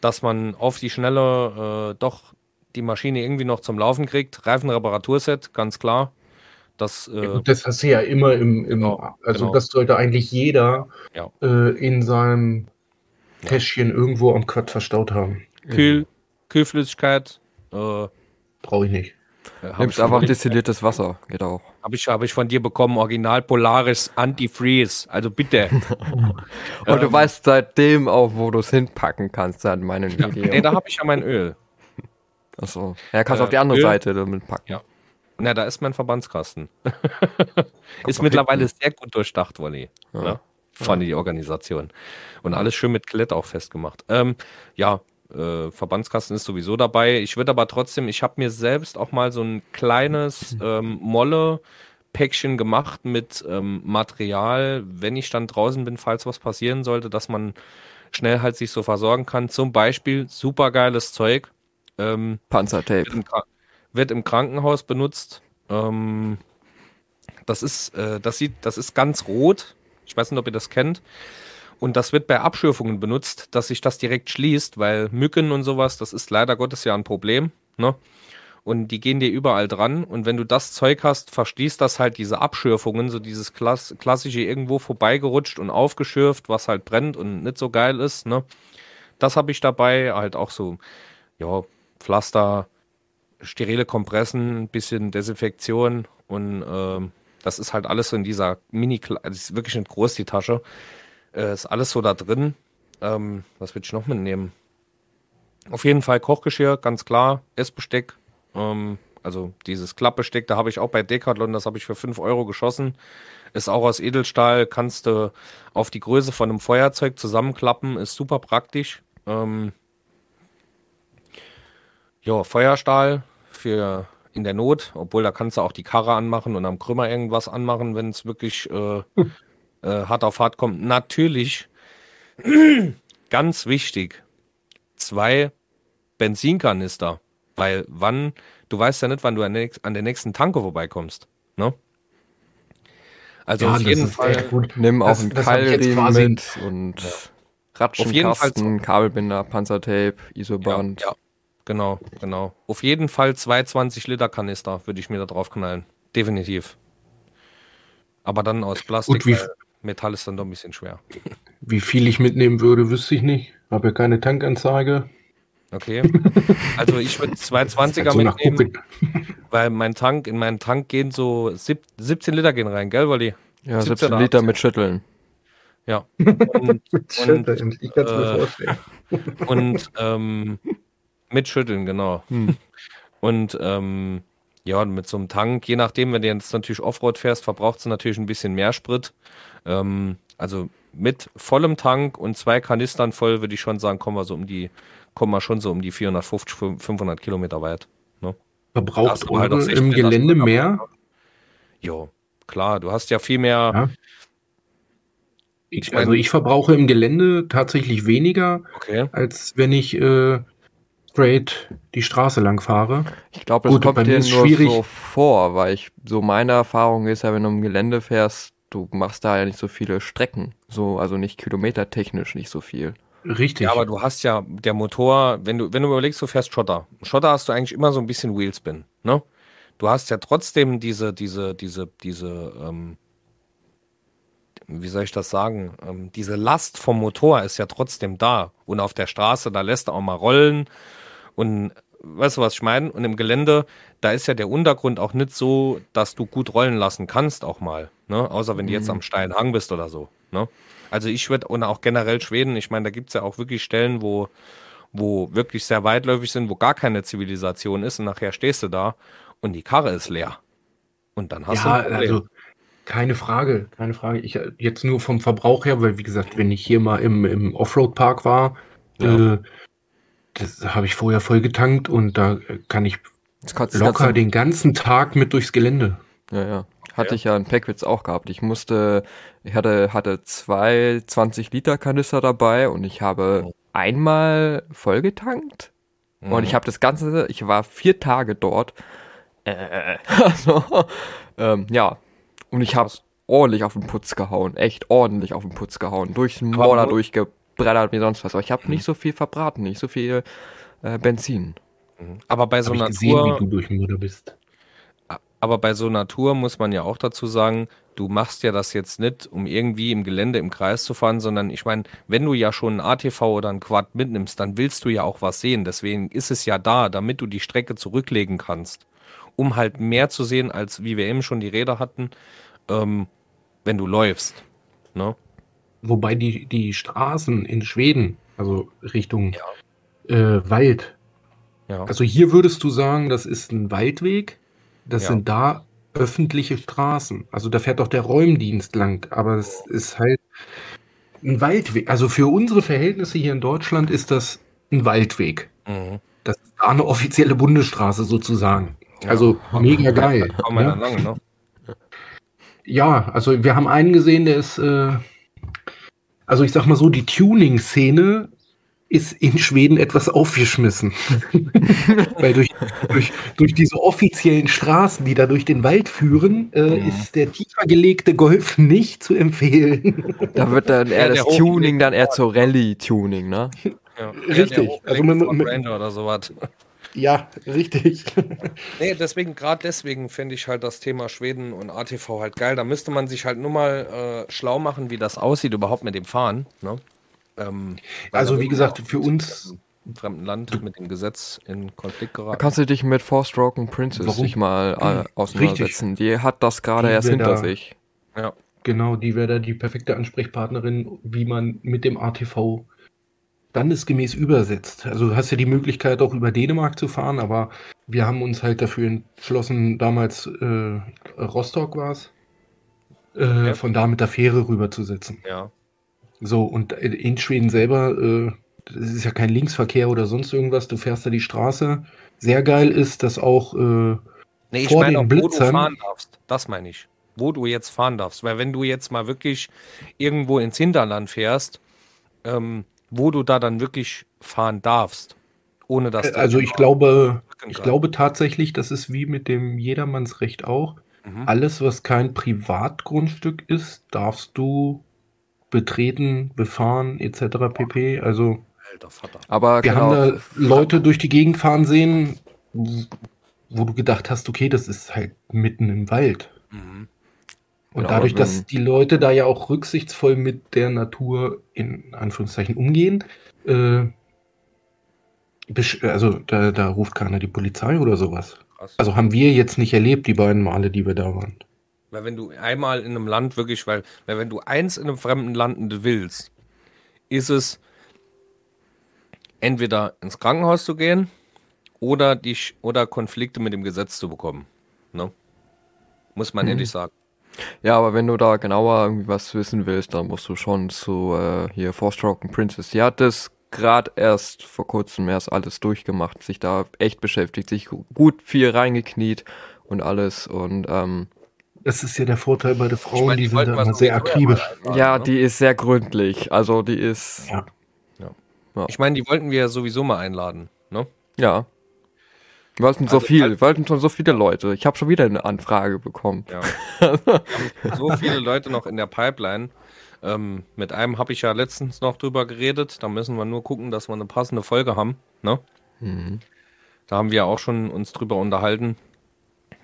dass man auf die Schnelle äh, doch die Maschine irgendwie noch zum Laufen kriegt. Reifenreparaturset, ganz klar. Das, äh, ja, das hast du ja immer im, im genau, also genau. das sollte eigentlich jeder ja. äh, in seinem Täschchen ja. irgendwo am Quad verstaut haben. Kühl, Kühlflüssigkeit. Äh, Brauche ich nicht. Äh, Nimmst einfach destilliertes Wasser, geht auch. Habe ich, hab ich von dir bekommen, Original Polaris Anti-Freeze. Also bitte. Und ähm, du weißt seitdem auch, wo du es hinpacken kannst, seit meinen ja, Video. Nee, da habe ich ja mein Öl. Achso. Ja, kannst äh, auf die andere Öl? Seite damit packen. Ja. Na, da ist mein Verbandskasten. ist mittlerweile hinten. sehr gut durchdacht, Wolli. Ja. Ne? Von ja. die Organisation. Und alles schön mit Klett auch festgemacht. Ähm, ja, äh, Verbandskasten ist sowieso dabei. Ich würde aber trotzdem, ich habe mir selbst auch mal so ein kleines ähm, Molle-Päckchen gemacht mit ähm, Material, wenn ich dann draußen bin, falls was passieren sollte, dass man schnell halt sich so versorgen kann. Zum Beispiel supergeiles Zeug. Ähm, Panzertape. Wird im, wird im, Krankenhaus benutzt. Ähm, das ist, äh, das sieht, das ist ganz rot. Ich weiß nicht, ob ihr das kennt. Und das wird bei Abschürfungen benutzt, dass sich das direkt schließt, weil Mücken und sowas, das ist leider Gottes ja ein Problem. Ne? Und die gehen dir überall dran. Und wenn du das Zeug hast, verschließt das halt diese Abschürfungen, so dieses Klass klassische irgendwo vorbeigerutscht und aufgeschürft, was halt brennt und nicht so geil ist. Ne? Das habe ich dabei, halt auch so, ja, Pflaster, sterile Kompressen, ein bisschen Desinfektion und äh, das ist halt alles so in dieser Mini, das ist wirklich nicht groß, die Tasche. Äh, ist alles so da drin. Ähm, was will ich noch mitnehmen? Auf jeden Fall Kochgeschirr, ganz klar. Essbesteck. Ähm, also dieses Klappbesteck, da habe ich auch bei Decathlon, das habe ich für 5 Euro geschossen. Ist auch aus Edelstahl, kannst du auf die Größe von einem Feuerzeug zusammenklappen, ist super praktisch. Ähm, ja, Feuerstahl für in der Not, obwohl da kannst du auch die Karre anmachen und am Krümmer irgendwas anmachen, wenn es wirklich äh, äh, hart auf hart kommt. Natürlich, ganz wichtig, zwei Benzinkanister. Weil wann, du weißt ja nicht, wann du an, der nächsten Tanke vorbeikommst. Ne? Also ja, auf jeden Fall. Nimm auch einen Keilriemen mit und ja. Ratschenkasten, Kabelbinder, Panzertape, Isoband. Ja, ja, genau, genau. Auf jeden Fall zwei 20 Liter Kanister würde ich mir da drauf knallen. Definitiv. Aber dann aus Plastik. Und wie, Metall ist dann doch ein bisschen schwer. Wie viel ich mitnehmen würde, wüsste ich nicht. Habe ja keine Tankanzeige. Okay. Also ich würde 220er mitnehmen, weil mein Tank, in meinen Tank gehen so 17 Liter gehen rein, gell, Wally? Ja, 17, 17 Liter mit Schütteln. Ja. Und, mit Schütteln, ich kann es mir äh, vorstellen. Und ähm, mit Schütteln, genau. Hm. Und ähm, ja, mit so einem Tank, je nachdem, wenn du jetzt natürlich Offroad fährst, verbraucht es natürlich ein bisschen mehr Sprit. Ähm, also mit vollem Tank und zwei Kanistern voll, würde ich schon sagen, kommen wir so um die, kommen wir schon so um die 450, 500 Kilometer weit. Ne? Verbraucht halt im Gelände mehr? Ja, klar, du hast ja viel mehr. Ja. Ich, also ich verbrauche im Gelände tatsächlich weniger, okay. als wenn ich äh, straight die Straße lang fahre. Ich glaube, das Gut, kommt dir nur schwierig. so vor, weil ich so meine Erfahrung ist ja, wenn du im Gelände fährst, du machst da ja nicht so viele Strecken, so also nicht kilometertechnisch nicht so viel. Richtig. Ja, aber du hast ja der Motor, wenn du wenn du überlegst, du fährst Schotter. Schotter hast du eigentlich immer so ein bisschen Wheelspin, ne? Du hast ja trotzdem diese diese diese diese ähm, wie soll ich das sagen? Ähm, diese Last vom Motor ist ja trotzdem da und auf der Straße da lässt er auch mal rollen und weißt du, was ich meine? Und im Gelände, da ist ja der Untergrund auch nicht so, dass du gut rollen lassen kannst, auch mal. Ne? Außer wenn du jetzt mhm. am steilen Hang bist oder so. Ne? Also ich würde, und auch generell Schweden, ich meine, da gibt es ja auch wirklich Stellen, wo, wo wirklich sehr weitläufig sind, wo gar keine Zivilisation ist und nachher stehst du da und die Karre ist leer. Und dann hast ja, du. Also keine Frage, keine Frage. Ich jetzt nur vom Verbrauch her, weil wie gesagt, wenn ich hier mal im, im Offroad-Park war, ja. äh, das habe ich vorher voll getankt und da kann ich locker den ganzen Tag mit durchs Gelände. Ja, ja. Hatte ja. ich ja in Packwitz auch gehabt. Ich musste, ich hatte, hatte zwei 20 Liter Kanister dabei und ich habe oh. einmal voll getankt. Mhm. Und ich habe das Ganze, ich war vier Tage dort. Äh, also, Ähm, ja, und ich habe ordentlich auf den Putz gehauen, echt ordentlich auf den Putz gehauen, durch den Morder durchgebrettert wie sonst was. Aber ich habe nicht so viel verbraten, nicht so viel äh, Benzin. Aber bei so Hab ich einer gesehen, Tour, wie du durch den Mutter bist. Aber bei so einer Tour muss man ja auch dazu sagen, du machst ja das jetzt nicht, um irgendwie im Gelände im Kreis zu fahren, sondern ich meine, wenn du ja schon ein ATV oder ein Quad mitnimmst, dann willst du ja auch was sehen. Deswegen ist es ja da, damit du die Strecke zurücklegen kannst, um halt mehr zu sehen, als wie wir eben schon die Räder hatten, ähm, wenn du läufst. Ne? Wobei die, die Straßen in Schweden, also Richtung äh, Wald, Ja. also hier würdest du sagen, das ist ein Waldweg, das Ja. sind da öffentliche Straßen. Also da fährt doch der Räumdienst lang, aber es ist halt ein Waldweg. Also für unsere Verhältnisse hier in Deutschland ist das ein Waldweg. Mhm. Das ist da eine offizielle Bundesstraße sozusagen. Ja. Also mega geil. Wir ja? dann lang, ne? Ja, also wir haben einen gesehen, der ist, äh, also ich sag mal so, die Tuning-Szene ist in Schweden etwas aufgeschmissen. Weil durch, durch, durch diese offiziellen Straßen, die da durch den Wald führen, äh, Mhm. ist der tiefer gelegte Golf nicht zu empfehlen. Da wird dann eher Ja, das Tuning dann eher zur Rallye-Tuning, ne? Ja. Richtig. Ja, Also mit- mit, mit- Ranger oder sowas. ja, richtig. Nee, deswegen, gerade deswegen finde ich halt das Thema Schweden und ATV halt geil. Da müsste man sich halt nur mal äh, schlau machen, wie das aussieht überhaupt mit dem Fahren. Ne? Ähm, Also da wie gesagt, für uns, im fremden Land mit dem Gesetz in Konflikt Da geraten. kannst du dich mit Four-Stroke und Princess Warum? sich mal äh, auseinandersetzen. Die hat das gerade erst hinter da- sich. Ja. genau, die wäre da die perfekte Ansprechpartnerin, wie man mit dem ATV standesgemäß übersetzt. Also du hast ja die Möglichkeit, auch über Dänemark zu fahren, aber wir haben uns halt dafür entschlossen, damals äh, Rostock war es, äh, Okay. von da mit der Fähre rüberzusetzen. ja. So, und in Schweden selber, äh, das ist ja kein Linksverkehr oder sonst irgendwas, du fährst da die Straße. Sehr geil ist, dass auch, äh, Nee, ich Vor meine den auch, wo du Blitzern- fahren darfst. Das meine ich. Wo du jetzt fahren darfst. Weil wenn du jetzt mal wirklich irgendwo ins Hinterland fährst, ähm, wo du da dann wirklich fahren darfst. Ohne dass du also ich glaube, ich glaube tatsächlich, das ist wie mit dem Jedermannsrecht auch. Mhm. Alles, was kein Privatgrundstück ist, darfst du betreten, befahren, etc. pp. Also Alter Vater. Aber wir genau, haben da Leute durch die Gegend fahren sehen, wo du gedacht hast, okay, das ist halt mitten im Wald. Mhm. Und Genau, dadurch, dass die Leute da ja auch rücksichtsvoll mit der Natur in Anführungszeichen umgehen, äh, also da, da ruft keiner die Polizei oder sowas. Krass. Also haben wir jetzt nicht erlebt, die beiden Male, die wir da waren. Weil wenn du einmal in einem Land wirklich, weil, weil wenn du eins in einem fremden Land willst, ist es entweder ins Krankenhaus zu gehen oder dich oder Konflikte mit dem Gesetz zu bekommen. Ne? Muss man Mhm. ehrlich sagen. ja, aber wenn du da genauer irgendwie was wissen willst, dann musst du schon zu äh, hier Four-Stroke und Princess. Die hat das gerade erst vor kurzem erst alles durchgemacht, sich da echt beschäftigt, sich gu- gut viel reingekniet und alles und ähm, Das ist ja der Vorteil bei den Frauen, meine, die, die sind wollten da immer sehr akribisch. ja mal ja, ne? die ist sehr gründlich. Also die ist Ja. Ich meine, die wollten wir ja sowieso mal einladen. Ne? ja. Wir wollten so Also, viel, halt- wir wollten schon so viele Leute. Ich habe schon wieder eine Anfrage bekommen. Ja. So viele Leute noch in der Pipeline. Ähm, mit einem habe ich ja letztens noch drüber geredet. Da müssen wir nur gucken, dass wir eine passende Folge haben. Ne? Mhm. Da haben wir auch schon uns drüber unterhalten.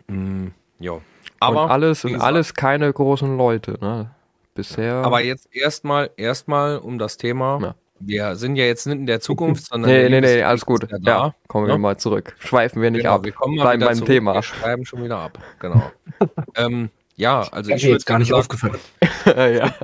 Mm, ja. Aber und alles und alles keine großen Leute, ne? Bisher. Aber jetzt erstmal, erstmal um das Thema. Ja. Wir sind ja jetzt nicht in der Zukunft, sondern nee, der nee, nee, alles gut. Ja, Ja, kommen wir ne? mal zurück. Schweifen wir nicht Genau, ab. wir kommen mal Bleiben beim zurück. Thema. Wir schreiben schon wieder ab. Genau. ähm, ja, also Ist ich mir würde jetzt gar nicht sagen, aufgefallen. ja.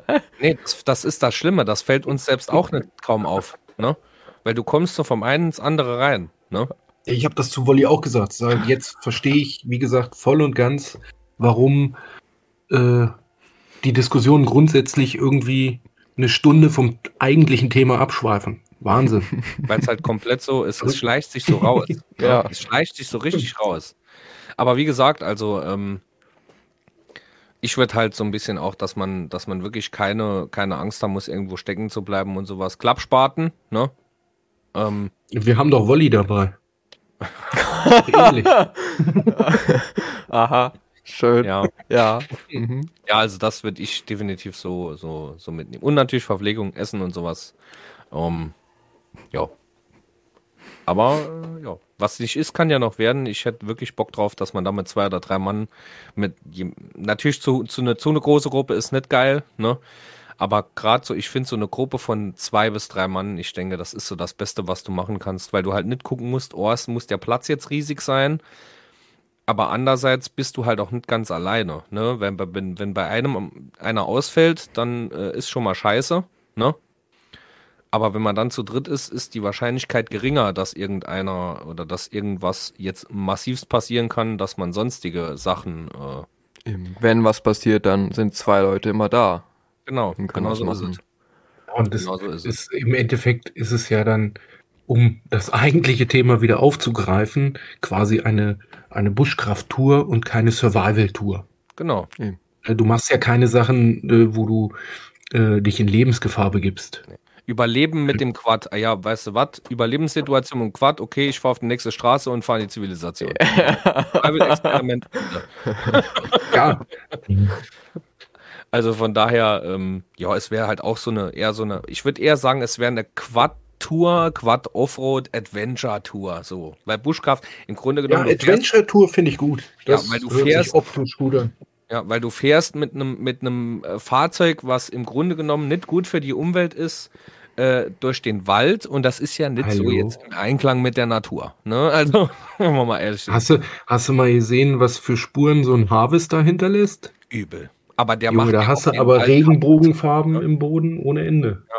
Nee, das, das ist das Schlimme. Das fällt uns selbst auch nicht kaum auf. Ne? Weil du kommst so vom einen ins andere rein. Ne? Ich habe das zu Wolli auch gesagt. Sag, Jetzt verstehe ich, wie gesagt, voll und ganz, warum äh, die Diskussionen grundsätzlich irgendwie eine Stunde vom eigentlichen Thema abschweifen. Wahnsinn. Weil es halt komplett so ist. Es schleicht sich so raus. Ja. Es schleicht sich so richtig raus. Aber wie gesagt, also ähm, ich würde halt so ein bisschen auch, dass man, dass man wirklich keine, keine Angst haben muss, irgendwo stecken zu bleiben und sowas. Klappspaten, ne? Ähm, Wir haben doch Wolli dabei. Ähnlich. Aha. Schön. Ja. Ja. Mhm. Ja, also das würde ich definitiv so, so, so mitnehmen. Und natürlich Verpflegung, Essen und sowas. Ähm, ja. Aber äh, ja, was nicht ist, kann ja noch werden. Ich hätte wirklich Bock drauf, dass man da mit zwei oder drei Mann mit natürlich zu, zu eine, zu eine große Gruppe ist nicht geil, ne? Aber gerade so, ich finde so eine Gruppe von zwei bis drei Mann, ich denke, das ist so das Beste, was du machen kannst, weil du halt nicht gucken musst, oh, es muss der Platz jetzt riesig sein. Aber andererseits bist du halt auch nicht ganz alleine. Ne? Wenn, bei- wenn, wenn bei einem einer ausfällt, dann äh, ist schon mal scheiße. Ne? Aber wenn man dann zu dritt ist, ist die Wahrscheinlichkeit geringer, dass irgendeiner oder dass irgendwas jetzt massivst passieren kann, dass man sonstige Sachen. Äh. Wenn was passiert, dann sind zwei Leute immer da. genau, genau so ist es. Und das Genau so ist es. ist, im Endeffekt ist es ja dann, um das eigentliche Thema wieder aufzugreifen, quasi eine, eine Buschkraft-Tour und keine Survival-Tour. Genau. Du machst ja keine Sachen, äh, wo du äh, dich in Lebensgefahr begibst. Überleben mit dem Quad. Ah ja, weißt du was? Überlebenssituation im Quad. Okay, ich fahre auf die nächste Straße und fahre in die Zivilisation. Survival-Experiment. Ja, Also von daher, ähm, ja, es wäre halt auch so eine, eher so eine, ich würde eher sagen, es wäre eine Quad-Tour, Quad-Offroad-Adventure-Tour, so. Weil Bushcraft im Grunde ja genommen, du fährst, Adventure-Tour finde ich gut. Ja, Das weil du fährst- sich optisch gut an. ja, weil du fährst mit einem mit einem äh, Fahrzeug, was im Grunde genommen nicht gut für die Umwelt ist, äh, durch den Wald und das ist ja nicht so Hallo. jetzt im Einklang mit der Natur. Ne? Also, wenn wir mal ehrlich sind, Hast du, hast du mal gesehen, was für Spuren so ein Harvester hinterlässt? übel. Aber der Junge, macht da ja hast du aber Wald Regenbogenfarben im Boden ohne Ende. Ja,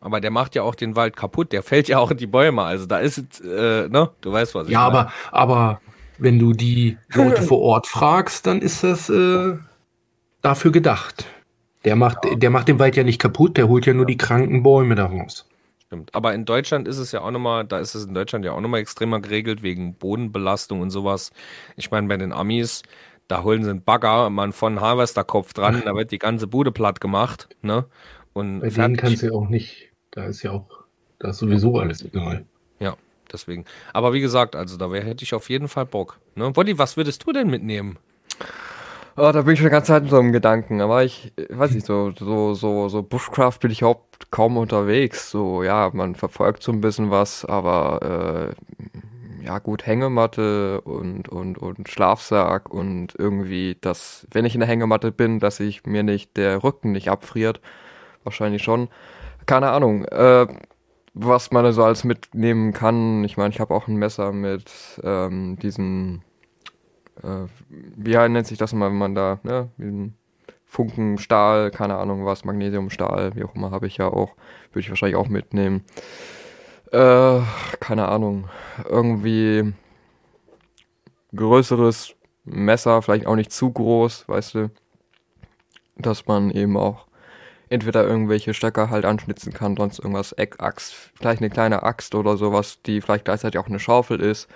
aber der macht ja auch den Wald kaputt. Der fällt ja auch in die Bäume. Also da ist es, äh, ne? Du weißt, was ich Ja, meine. aber, aber wenn du die Leute vor Ort fragst, dann ist das äh, dafür gedacht. Der macht, der macht den Wald ja nicht kaputt, der holt ja nur die kranken Bäume daraus. Stimmt. Aber in Deutschland ist es ja auch nochmal, da ist es in Deutschland ja auch nochmal extremer geregelt wegen Bodenbelastung und sowas. Ich meine, bei den Amis, da holen sie einen Bagger, man von Harvesterkopf dran, da wird die ganze Bude platt gemacht, ne? Und Bei denen kannst du ja auch nicht, da ist ja auch, da ist sowieso alles egal. Ja, deswegen. Aber wie gesagt, also da wär, hätte ich auf jeden Fall Bock. Ne? Wolli, was würdest du denn mitnehmen? Oh, da bin ich schon die ganze Zeit in so einem Gedanken. Aber ich weiß nicht, so, so, so, so Bushcraft bin ich überhaupt kaum unterwegs. So, ja, man verfolgt so ein bisschen was, aber äh, ja gut, Hängematte und, und, und Schlafsack und irgendwie, dass, wenn ich in der Hängematte bin, dass ich mir nicht der Rücken nicht abfriert. Wahrscheinlich schon. Keine Ahnung. Äh, was man so alles mitnehmen kann. Ich meine, ich habe auch ein Messer mit ähm, diesen äh, wie nennt sich das mal, wenn man da, ne, diesen Funkenstahl, keine Ahnung was, Magnesiumstahl, wie auch immer, habe ich ja auch, würde ich wahrscheinlich auch mitnehmen. Äh, keine Ahnung, irgendwie größeres Messer, vielleicht auch nicht zu groß, weißt du, dass man eben auch entweder irgendwelche Stöcker halt anschnitzen kann, sonst irgendwas, Eckaxt, vielleicht eine kleine Axt oder sowas, die vielleicht gleichzeitig auch eine Schaufel ist,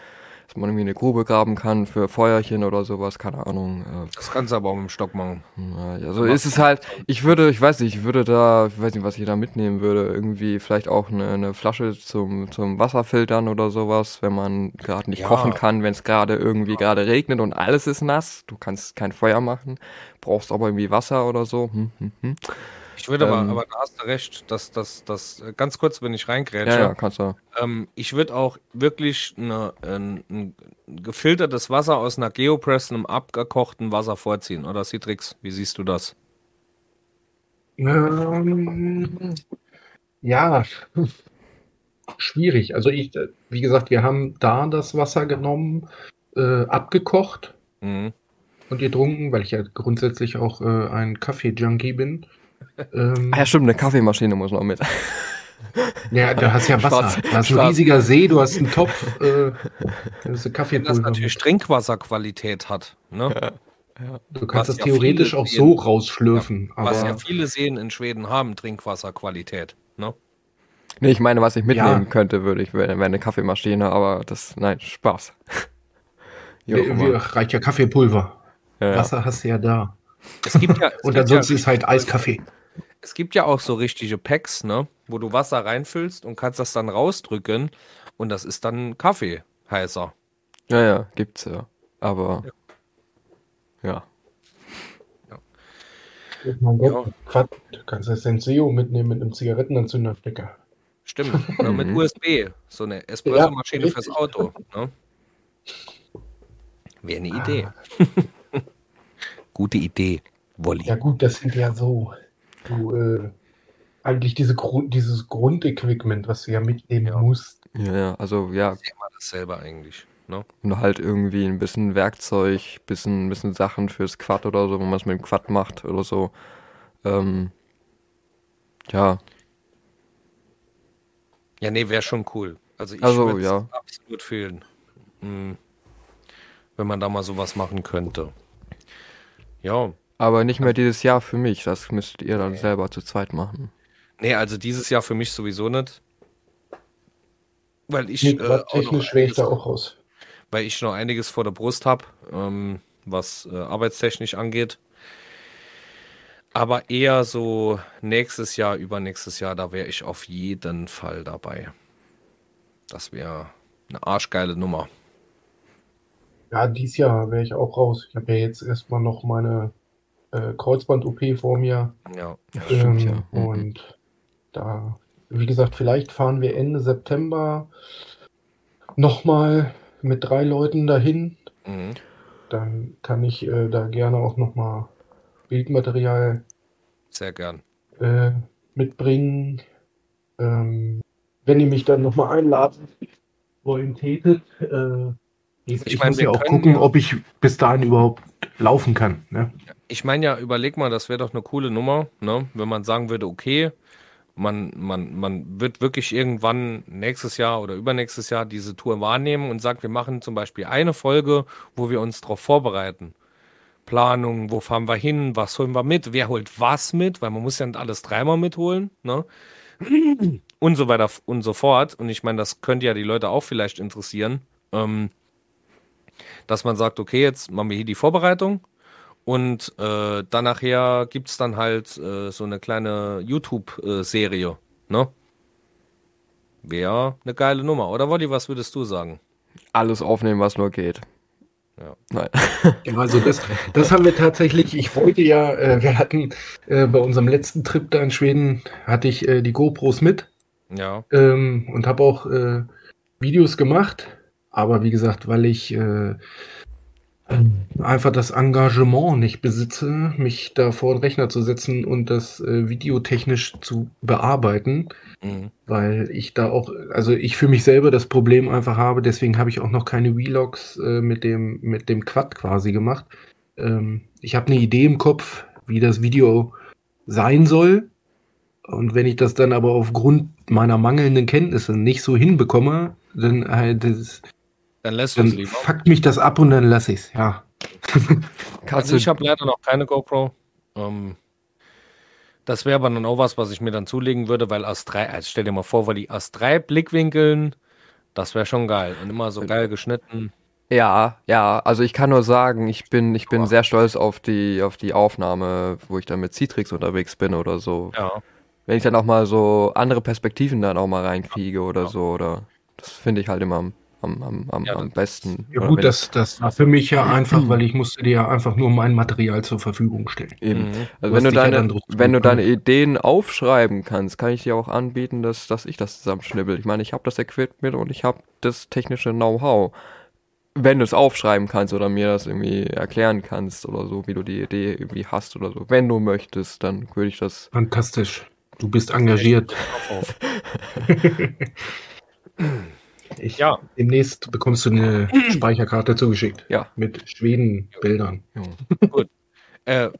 dass man irgendwie eine Grube graben kann für Feuerchen oder sowas, keine Ahnung. Äh, Das kannst du aber auch mit dem Stock machen. ja, also ist es halt, ich würde, ich weiß nicht, ich würde da, ich weiß nicht, was ich da mitnehmen würde, irgendwie vielleicht auch eine, eine Flasche zum, zum Wasserfiltern oder sowas, wenn man gerade nicht Ja. kochen kann, wenn es gerade irgendwie gerade regnet und alles ist nass, du kannst kein Feuer machen, brauchst aber irgendwie Wasser oder so. Hm, hm, hm. Ich würde aber, Ähm. aber da hast du recht, dass das, das, äh, ganz kurz, wenn ich reingrätsche, Ja, ja, kannst du. Ähm, ich würde auch wirklich eine, ein, ein gefiltertes Wasser aus einer Geopress, einem abgekochten Wasser vorziehen. Oder Citrix, wie siehst du das? Ähm, ja, schwierig. Also ich, äh, wie gesagt, wir haben da das Wasser genommen, äh, abgekocht Mhm. und getrunken, weil ich ja grundsätzlich auch äh, ein Kaffee-Junkie bin. Ähm, Ah ja, stimmt, eine Kaffeemaschine muss noch mit. ja, du hast ja Wasser. Schwarz- du hast schwarz. riesiger See, du hast einen Topf, äh, du hast eine Wenn das Kaffeepulver. natürlich Trinkwasserqualität hat, ne? Du kannst was das ja theoretisch auch so rausschlürfen. was ja viele Seen in Schweden haben, Trinkwasserqualität. Ne? Nee, ich meine, was ich mitnehmen Ja. könnte, würde ich, wäre wäre eine Kaffeemaschine, aber das, nein, Spaß. Wir, immer. reicht ja Kaffeepulver. Ja, ja. Wasser hast du ja da. Es gibt ja, es Und ansonsten ja, ist halt Eiskaffee. es gibt ja auch so richtige Packs, ne? wo du Wasser reinfüllst und kannst das dann rausdrücken und das ist dann Kaffee heißer. Ja, ja, gibt's ja. Aber Ja. Mein Gott, Quatsch, du kannst das Senseo mitnehmen mit einem Zigarettenanzünderstecker. Stimmt. Oder mit Mhm. USB. So eine Espresso-Maschine Ja, fürs. Auto. Ne? Wäre eine Idee. Gute Idee, Wolli. Ja gut, das sind ja so, so äh, eigentlich diese Grund, dieses Grundequipment, was du ja mitnehmen Ja. musst. Ja, also ja, ist immer dasselbe eigentlich. Ne? und halt irgendwie ein bisschen Werkzeug, bisschen, bisschen Sachen fürs Quad oder so, wenn man es mit dem Quad macht oder so. Ähm, ja, Ja, nee, wäre schon cool. Also ich Also, würde es ja. absolut fühlen. Hm. Wenn man da mal sowas machen könnte. Ja. aber nicht mehr dieses Jahr für mich. Das müsstet ihr dann selber zu zweit machen. Nee, also dieses Jahr für mich sowieso nicht. Weil ich, Nee, äh, auch noch technisch wäre ich einiges, da auch raus. weil ich noch einiges vor der Brust habe, ähm, was äh, arbeitstechnisch angeht. Aber eher so nächstes Jahr, übernächstes Jahr, da wäre ich auf jeden Fall dabei. Das wäre eine arschgeile Nummer. Ja, dieses Jahr wäre ich auch raus. Ich habe ja jetzt erstmal noch meine äh, Kreuzband-OP vor mir. Ja. Stimmt, Ähm, ja. Mhm. Und da, wie gesagt, vielleicht fahren wir Ende September nochmal mit drei Leuten dahin. Mhm. Dann kann ich äh, da gerne auch nochmal Bildmaterial Sehr gern. äh, mitbringen. Ähm, wenn ihr mich dann nochmal einladen wollen tätet, äh, ich, Ich mein, muss ja auch gucken, ja- ob ich bis dahin überhaupt laufen kann. Ne? Ich meine ja, überleg mal, das wäre doch eine coole Nummer, ne? Wenn man sagen würde, okay, man, man, man wird wirklich irgendwann nächstes Jahr oder übernächstes Jahr diese Tour wahrnehmen und sagt, wir machen zum Beispiel eine Folge, wo wir uns darauf vorbereiten. Planung, wo fahren wir hin, was holen wir mit, wer holt was mit, weil man muss ja nicht alles dreimal mitholen, ne? Und so weiter und so fort. Und ich meine, das könnte ja die Leute auch vielleicht interessieren, ähm, dass man sagt, okay, jetzt machen wir hier die Vorbereitung, und äh, dann nachher gibt es dann halt äh, so eine kleine YouTube-Serie, ne? Wäre eine geile Nummer, oder Wolli, was würdest du sagen? Alles aufnehmen, was nur geht. Ja. Nein. Ja, also das, das haben wir tatsächlich, ich wollte ja, äh, wir hatten äh, bei unserem letzten Trip da in Schweden, hatte ich äh, die GoPros mit Ja, ähm, und habe auch äh, Videos gemacht, aber wie gesagt, weil ich äh, einfach das Engagement nicht besitze, mich da vor den Rechner zu setzen und das äh, videotechnisch zu bearbeiten, mhm. weil ich da auch, also ich für mich selber das Problem einfach habe, deswegen habe ich auch noch keine Vlogs äh, mit dem mit dem Quad quasi gemacht. Ähm, ich habe eine Idee im Kopf, wie das Video sein soll. Und wenn ich das dann aber aufgrund meiner mangelnden Kenntnisse nicht so hinbekomme, dann, äh, das, dann lässt du es lieber. fuckt mich das ab und dann lasse ich es. Ja. Also ich habe leider noch keine GoPro. Ähm, das wäre aber dann auch was, was ich mir dann zulegen würde, weil aus drei, also stell dir mal vor, weil die aus drei Blickwinkeln, das wäre schon geil. Und immer so geil geschnitten. ja, ja, also ich kann nur sagen, ich bin, ich bin sehr stolz auf die, auf die Aufnahme, wo ich dann mit Citrix unterwegs bin oder so. Ja. Wenn ich dann auch mal so andere Perspektiven dann auch mal reinkriege oder Ja. so, oder das finde ich halt immer am, am, am, Ja, am besten. Ja gut, das, das war für mich ja einfach, weil ich musste dir ja einfach nur mein Material zur Verfügung stellen. Eben. Mhm. Also Du wenn du ja deine, drauf wenn du deine. Ideen aufschreiben kannst, kann ich dir auch anbieten, dass, dass ich das zusammenschnibbel. Ich meine, ich habe das Equipment und ich habe das technische Know-how. Wenn du es aufschreiben kannst oder mir das irgendwie erklären kannst oder so, wie du die Idee irgendwie hast oder so. Wenn du möchtest, dann würde ich das. Fantastisch. Du bist engagiert. Ich, Ja. Demnächst bekommst du eine Speicherkarte zugeschickt. Ja. Mit Schweden-Bildern. Ja. Äh,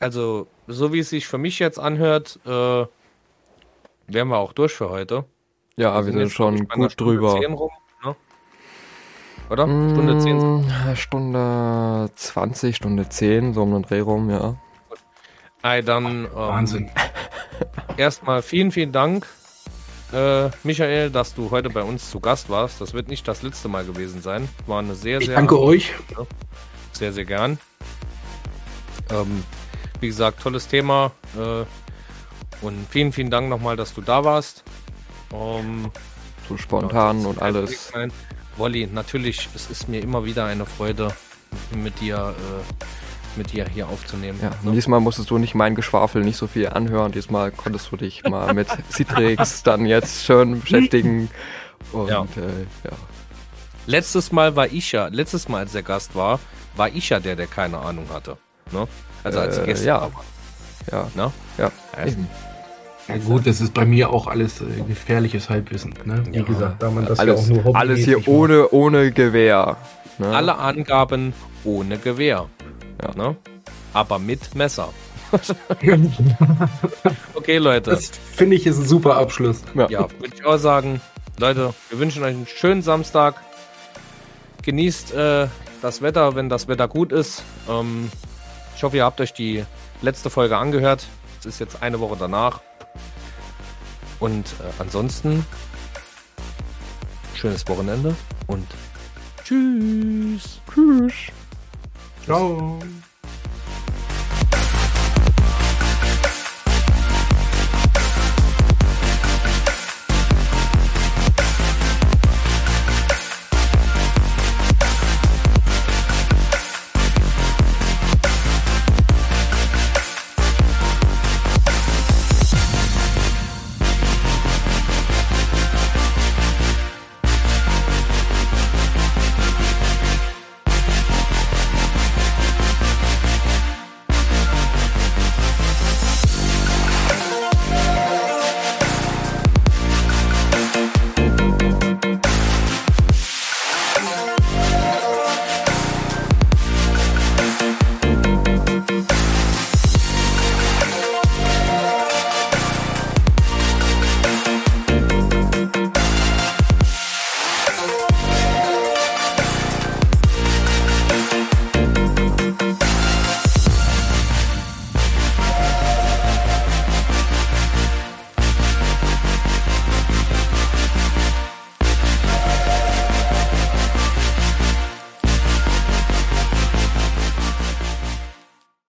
also, so wie es sich für mich jetzt anhört, äh, wären wir auch durch für heute. Ja, wir sind jetzt, schon gut Stunde drüber. 10 rum, ne? Oder? Stunde 10. Mm, Stunde 20, Stunde 10, so um den Dreh rum, ja. Ey, dann ähm, Wahnsinn. erstmal vielen, vielen Dank, äh, Michael, dass du heute bei uns zu Gast warst. Das wird nicht das letzte Mal gewesen sein. War eine sehr, Ich sehr, danke euch. sehr, sehr gern. Ähm, wie gesagt, tolles Thema. Äh, und vielen, vielen Dank nochmal, dass du da warst. Ähm, So spontan Ja, und alles. Wolli, natürlich, es ist mir immer wieder eine Freude, mit dir äh, mit dir hier aufzunehmen. Ja, ne? diesmal musstest du nicht mein Geschwafel nicht so viel anhören. Diesmal konntest du dich mal mit Citrix dann jetzt schön beschäftigen. Und ja. Äh, ja. Letztes Mal war ich ja, letztes Mal als der Gast war, war ich ja der, der keine Ahnung hatte. Ne? Also als äh, Gäste. Ja. War. Ja. Ne? Ja. Also, ja gut, das ist bei mir auch alles äh, gefährliches Halbwissen. Ne? Wie ja. gesagt, da man das alles, ja auch nur Alles hier ohne, ohne Gewehr. Ne? Alle Angaben ohne Gewehr. Ja. Ne? Aber mit Messer. okay, Leute. Das finde ich ist ein super Abschluss. Ja, ja würde ich auch sagen. Leute, wir wünschen euch einen schönen Samstag. Genießt äh, das Wetter, wenn das Wetter gut ist. Ähm, ich hoffe, ihr habt euch die letzte Folge angehört. Es ist jetzt eine Woche danach. Und äh, ansonsten schönes Wochenende und tschüss. Tschüss. Ciao.